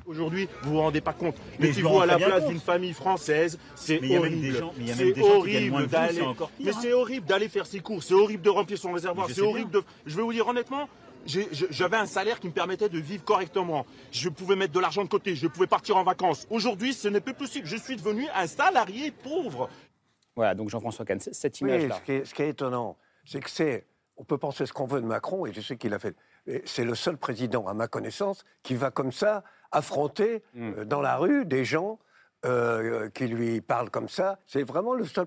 Aujourd'hui, vous vous rendez pas compte. Mais rends à la place d'une famille française, c'est horrible. C'est horrible vous, d'aller. Mais hein. c'est horrible d'aller faire ses courses. C'est horrible de remplir son réservoir. C'est horrible de. Je vais vous dire honnêtement. J'avais un salaire qui me permettait de vivre correctement. Je pouvais mettre de l'argent de côté. Je pouvais partir en vacances. Aujourd'hui, ce n'est plus possible. Je suis devenu un salarié pauvre. Voilà, donc Jean-François Kahn, cette Oui, image-là. ce, qui est, ce qui est étonnant, c'est que c'est. On peut penser ce qu'on veut de Macron, et je sais qu'il a fait. C'est le seul président, à ma connaissance, qui va comme ça affronter Mm. euh, dans la rue des gens euh, qui lui parlent comme ça. C'est vraiment le seul.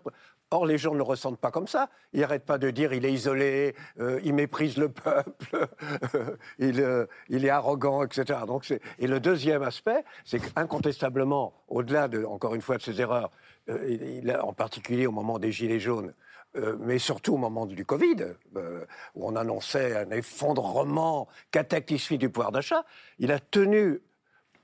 Or, les gens ne le ressentent pas comme ça. Ils n'arrêtent pas de dire il est isolé, euh, il méprise le peuple, il, euh, il est arrogant, etc. Donc, et le deuxième aspect, c'est qu'incontestablement, au-delà de, encore une fois, de ses erreurs, euh, en particulier au moment des Gilets jaunes, euh, mais surtout au moment du Covid, où on annonçait un effondrement cataclysmique du pouvoir d'achat, il a tenu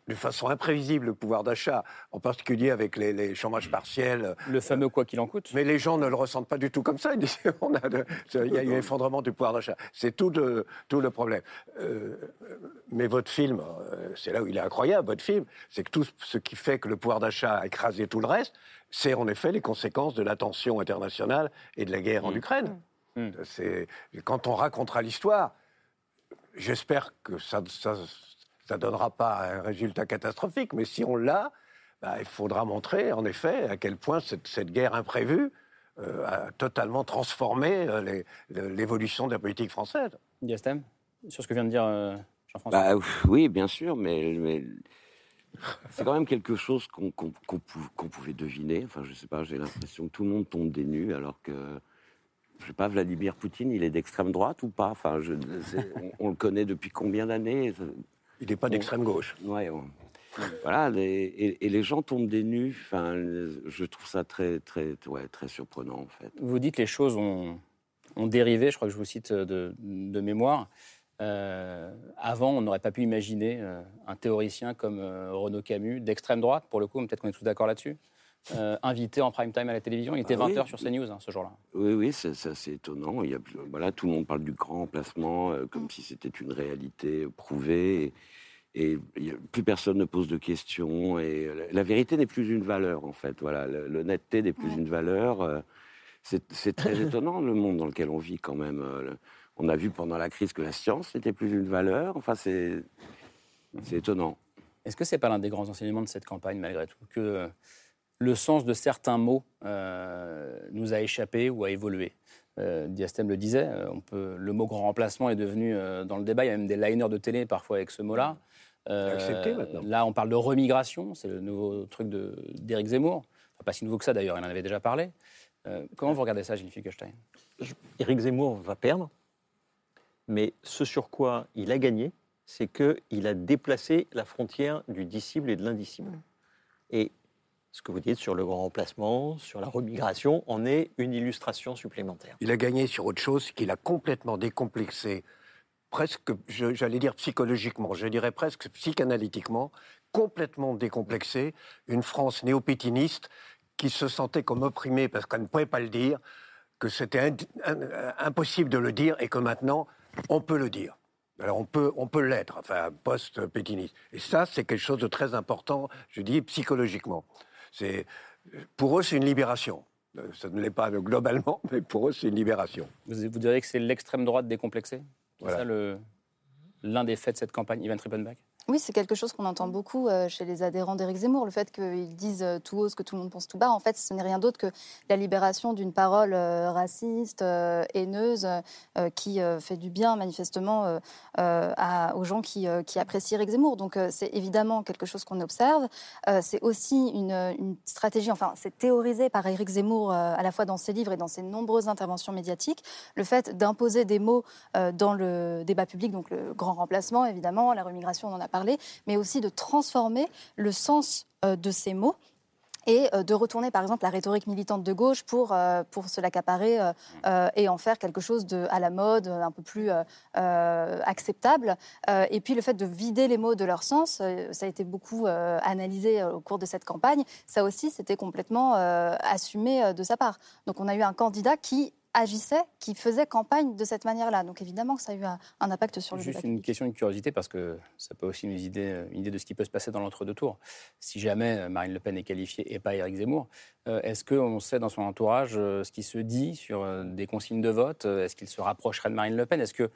de façon imprévisible le pouvoir d'achat, en particulier avec les, les chômages partiels. Le fameux quoi qu'il en coûte. Mais les gens ne le ressentent pas du tout comme ça. Ils disent, on a de- il y a eu un effondrement du pouvoir d'achat. C'est tout, le- tout le problème. Euh, mais votre film, euh, c'est là où il est incroyable, votre film, c'est que tout ce qui fait que le pouvoir d'achat a écrasé tout le reste, c'est en effet les conséquences de la tension internationale et de la guerre en Ukraine. C'est Quand on racontera l'histoire, j'espère que ça ne donnera pas un résultat catastrophique, mais si on l'a, bah, il faudra montrer en effet à quel point cette, cette guerre imprévue euh, a totalement transformé euh, l'évolution de la politique française. Diastem, sur ce que vient de dire euh, Jean-François. Bah, oui, bien sûr, mais, mais c'est quand même quelque chose qu'on qu'on- qu'on pou- qu'on pouvait deviner. Enfin, je sais pas, j'ai l'impression que tout le monde tombe des nues, alors que, je sais pas, Vladimir Poutine, il est d'extrême droite ou pas? Enfin, je, c'est- on, on le connaît depuis combien d'années? Il n'est pas d'extrême gauche. Ouais, voilà, les- et, et les gens tombent des nues. Enfin, je trouve ça très, très, ouais, très surprenant, en fait. Vous dites les choses ont, ont dérivé, je crois que je vous cite de, de mémoire. Euh, avant, on n'aurait pas pu imaginer euh, un théoricien comme euh, Renaud Camus, d'extrême droite, pour le coup, peut-être qu'on est tous d'accord là-dessus, euh, invité en prime time à la télévision. Il était Ah oui. 20h sur CNews hein, ce jour-là. Oui, oui, c'est assez étonnant. Il y a, voilà, tout le monde parle du grand emplacement euh, comme si c'était une réalité prouvée. Et, et il y a- plus personne ne pose de questions. Et la, la vérité n'est plus une valeur, en fait. Voilà, l'honnêteté n'est plus une valeur. euh, c'est très étonnant le monde dans lequel on vit quand même. le- On a vu pendant la crise que la science n'était plus une valeur. Enfin, c'est c'est étonnant. Est-ce que c'est pas l'un des grands enseignements de cette campagne, malgré tout, que euh, le sens de certains mots euh, nous a échappé ou a évolué euh, Diastem le disait, euh, on peut, le mot grand remplacement est devenu euh, dans le débat, il y a même des liners de télé parfois avec ce mot-là. Euh, accepté maintenant. Là, on parle de remigration, c'est le nouveau truc de- d'Éric Zemmour. Enfin, pas si nouveau que ça d'ailleurs, il en avait déjà parlé. Euh, comment vous regardez ça, Gilles Finkelstein Éric Zemmour va perdre, mais ce sur quoi il a gagné, c'est qu'il a déplacé la frontière du disciple et de l'indicible. Et ce que vous dites sur le grand remplacement, sur la remigration, en est une illustration supplémentaire. Il a gagné sur autre chose, qu'il a complètement décomplexé, presque, j'allais dire psychologiquement, je dirais presque psychanalytiquement, complètement décomplexé, une France néopétiniste qui se sentait comme opprimée parce qu'elle ne pouvait pas le dire, que c'était un- impossible de le dire et que maintenant, on peut le dire. Alors on peut, on peut l'être, enfin, post-pétiniste. Et ça, c'est quelque chose de très important, je dis psychologiquement. C'est, pour eux, c'est une libération. Euh, Ça ne l'est pas euh, globalement, mais pour eux, c'est une libération. vous, vous diriez que c'est l'extrême droite décomplexée? C'est Voilà. ça le- l'un des faits de cette campagne, Ivan Trippenbach Oui, c'est quelque chose qu'on entend beaucoup euh, chez les adhérents d'Éric Zemmour, le fait qu'ils disent euh, tout haut ce que tout le monde pense tout bas. En fait, ce n'est rien d'autre que la libération d'une parole euh, raciste, haineuse, qui fait du bien manifestement aux gens qui, apprécient Éric Zemmour. Donc c'est évidemment quelque chose qu'on observe. C'est aussi une, une stratégie, enfin c'est théorisé par Éric Zemmour à la fois dans ses livres et dans ses nombreuses interventions médiatiques, le fait d'imposer des mots dans le débat public, donc le grand remplacement évidemment, la remigration on en a parlé, mais aussi de transformer le sens euh, de ces mots et de retourner par exemple la rhétorique militante de gauche pour, pour se l'accaparer et en faire quelque chose de, à la mode, un peu plus acceptable. et puis le fait de vider les mots de leur sens, ça a été beaucoup analysé au cours de cette campagne, ça aussi c'était complètement assumé de sa part. Donc on a eu un candidat qui agissait, qui faisait campagne de cette manière-là. Donc évidemment que ça a eu un, impact sur le Juste une question de curiosité, parce que ça peut aussi nous aider euh, une idée de ce qui peut se passer dans l'entre-deux tours. Si jamais euh, Marine Le Pen est qualifiée et pas Éric Zemmour, euh, est-ce qu'on sait dans son entourage ce qui se dit sur des consignes de vote Est-ce qu'il se rapprocherait de Marine Le Pen? Est-ce que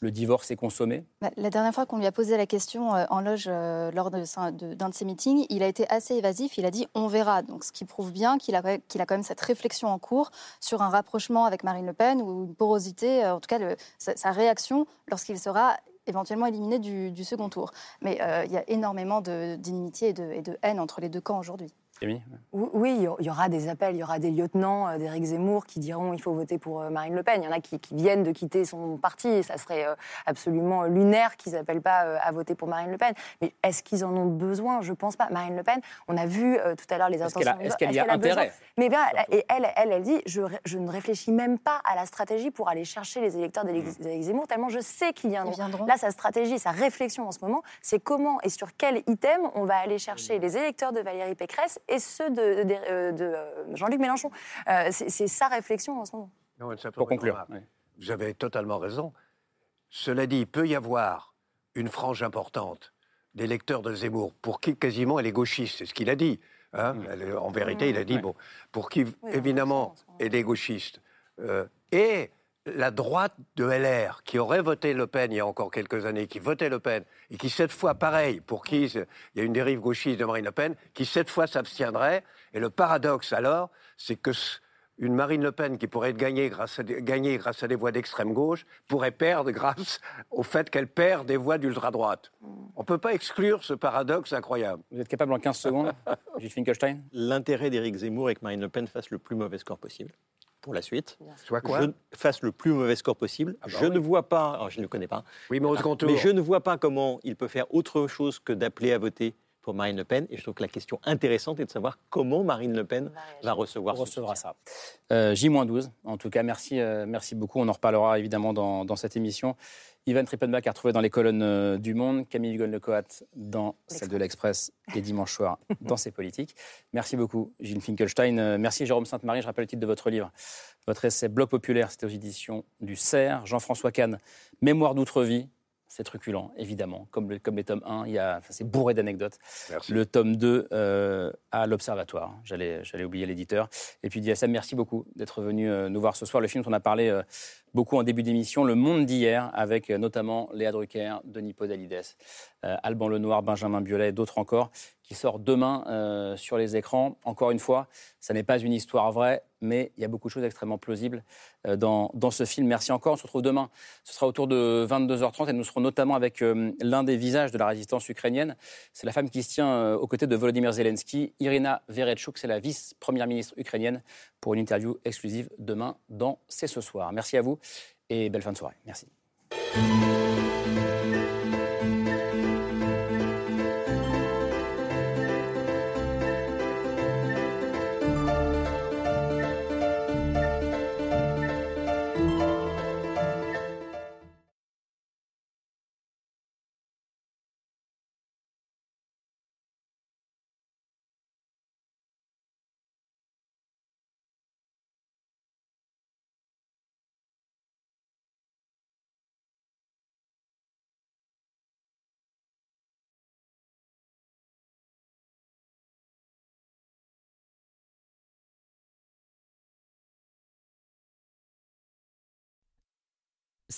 le divorce est consommé? Bah, La dernière fois qu'on lui a posé la question euh, en loge euh, lors d'un de, ses meetings, il a été assez évasif. Il a dit on verra. Donc, ce qui prouve bien qu'il a, qu'il a quand même cette réflexion en cours sur un rapprochement avec Marine Le Pen ou une porosité, euh, en tout cas sa, réaction lorsqu'il sera éventuellement éliminé du, second tour. Mais il y a énormément d'inimitié et de, et de haine entre les deux camps aujourd'hui. Oui, il y aura des appels, il y aura des lieutenants euh, d'Éric Zemmour qui diront il faut voter pour euh, Marine Le Pen. Il y en a qui, viennent de quitter son parti et ça serait euh, absolument lunaire qu'ils n'appellent pas à voter pour Marine Le Pen. Mais est-ce qu'ils en ont besoin? Je pense pas. Marine Le Pen, on a vu tout à l'heure les intentions. Est-ce qu'elle y a, intérêt? Mais bien, et elle, elle, elle dit je, je, ne réfléchis même pas à la stratégie pour aller chercher les électeurs d'Éric Zemmour tellement je sais qu'ils viendront. viendront. Là, sa stratégie, sa réflexion en ce moment, c'est comment et sur quel item on va aller chercher les électeurs de Valérie Pécresse et ceux de, de, euh, euh, Jean-Luc Mélenchon. Euh, c'est sa réflexion en ce moment. Pour conclure. Vous avez totalement raison. Cela dit, il peut y avoir une frange importante d'électeurs de Zemmour pour qui quasiment elle est gauchiste, c'est ce qu'il a dit. Hein. Mm. en vérité, il a dit, bon, pour qui évidemment elle est gauchiste. et la droite de LR, qui aurait voté Le Pen il y a encore quelques années, qui votait Le Pen, et qui cette fois, pareil, pour qui il y a une dérive gauchiste de Marine Le Pen, qui cette fois s'abstiendrait. Et le paradoxe alors, c'est que une Marine Le Pen qui pourrait être gagnée grâce à des, grâce à des voix d'extrême gauche pourrait perdre grâce au fait qu'elle perd des voix d'ultra-droite. On ne peut pas exclure ce paradoxe incroyable. Vous êtes capable en 15 secondes, Gilles Finkelstein? L'intérêt d'Éric Zemmour et que Marine Le Pen fasse le plus mauvais score possible pour la suite. Quoi Je fasse le plus mauvais score possible. Ah bah je ne vois pas, alors je ne connais pas. Oui, mais au second tour. Mais je ne vois pas comment il peut faire autre chose que d'appeler à voter pour Marine Le Pen. Et je trouve que la question intéressante est de savoir comment Marine Le Pen va recevoir recevra ça. Euh, J-12, en tout cas, merci, euh, merci beaucoup. On en reparlera évidemment dans, dans cette émission. Ivan Trippenbach a retrouvé dans les colonnes euh, du Monde, Camille Vigon-Lecoat dans celle de l'Express et dimanche soir dans ses politiques. Merci beaucoup, Gilles Finkelstein. Euh, merci, Jérôme Sainte-Marie. Je rappelle le titre de votre livre. Votre essai Bloc populaire, c'était aux éditions du CERF. Jean-François Kahn, Mémoire d'outre-vie, c'est truculent, évidemment. Comme, le, comme les tomes 1, il y a, c'est bourré d'anecdotes. Le tome 2 euh, à l'Observatoire. J'allais, j'allais oublier l'éditeur. Et puis, Diassam, merci beaucoup d'être venu euh, nous voir ce soir. Le film dont on a parlé euh, beaucoup en début d'émission, Le Monde d'hier, avec notamment Léa Drucker, Denis Podalides, Alban Lenoir, Benjamin Biolay d'autres encore, qui sort demain euh, sur les écrans. Encore une fois, ça n'est pas une histoire vraie, mais il y a beaucoup de choses extrêmement plausibles euh, dans, dans, ce film. Merci encore. On se retrouve demain. Ce sera autour de 22h30 et nous serons notamment avec euh, l'un des visages de la résistance ukrainienne. C'est la femme qui se tient aux côtés de Volodymyr Zelensky, Irina Vereshchuk. C'est la vice-première ministre ukrainienne pour une interview exclusive demain dans C'est ce soir. Merci à vous et belle fin de soirée. Merci.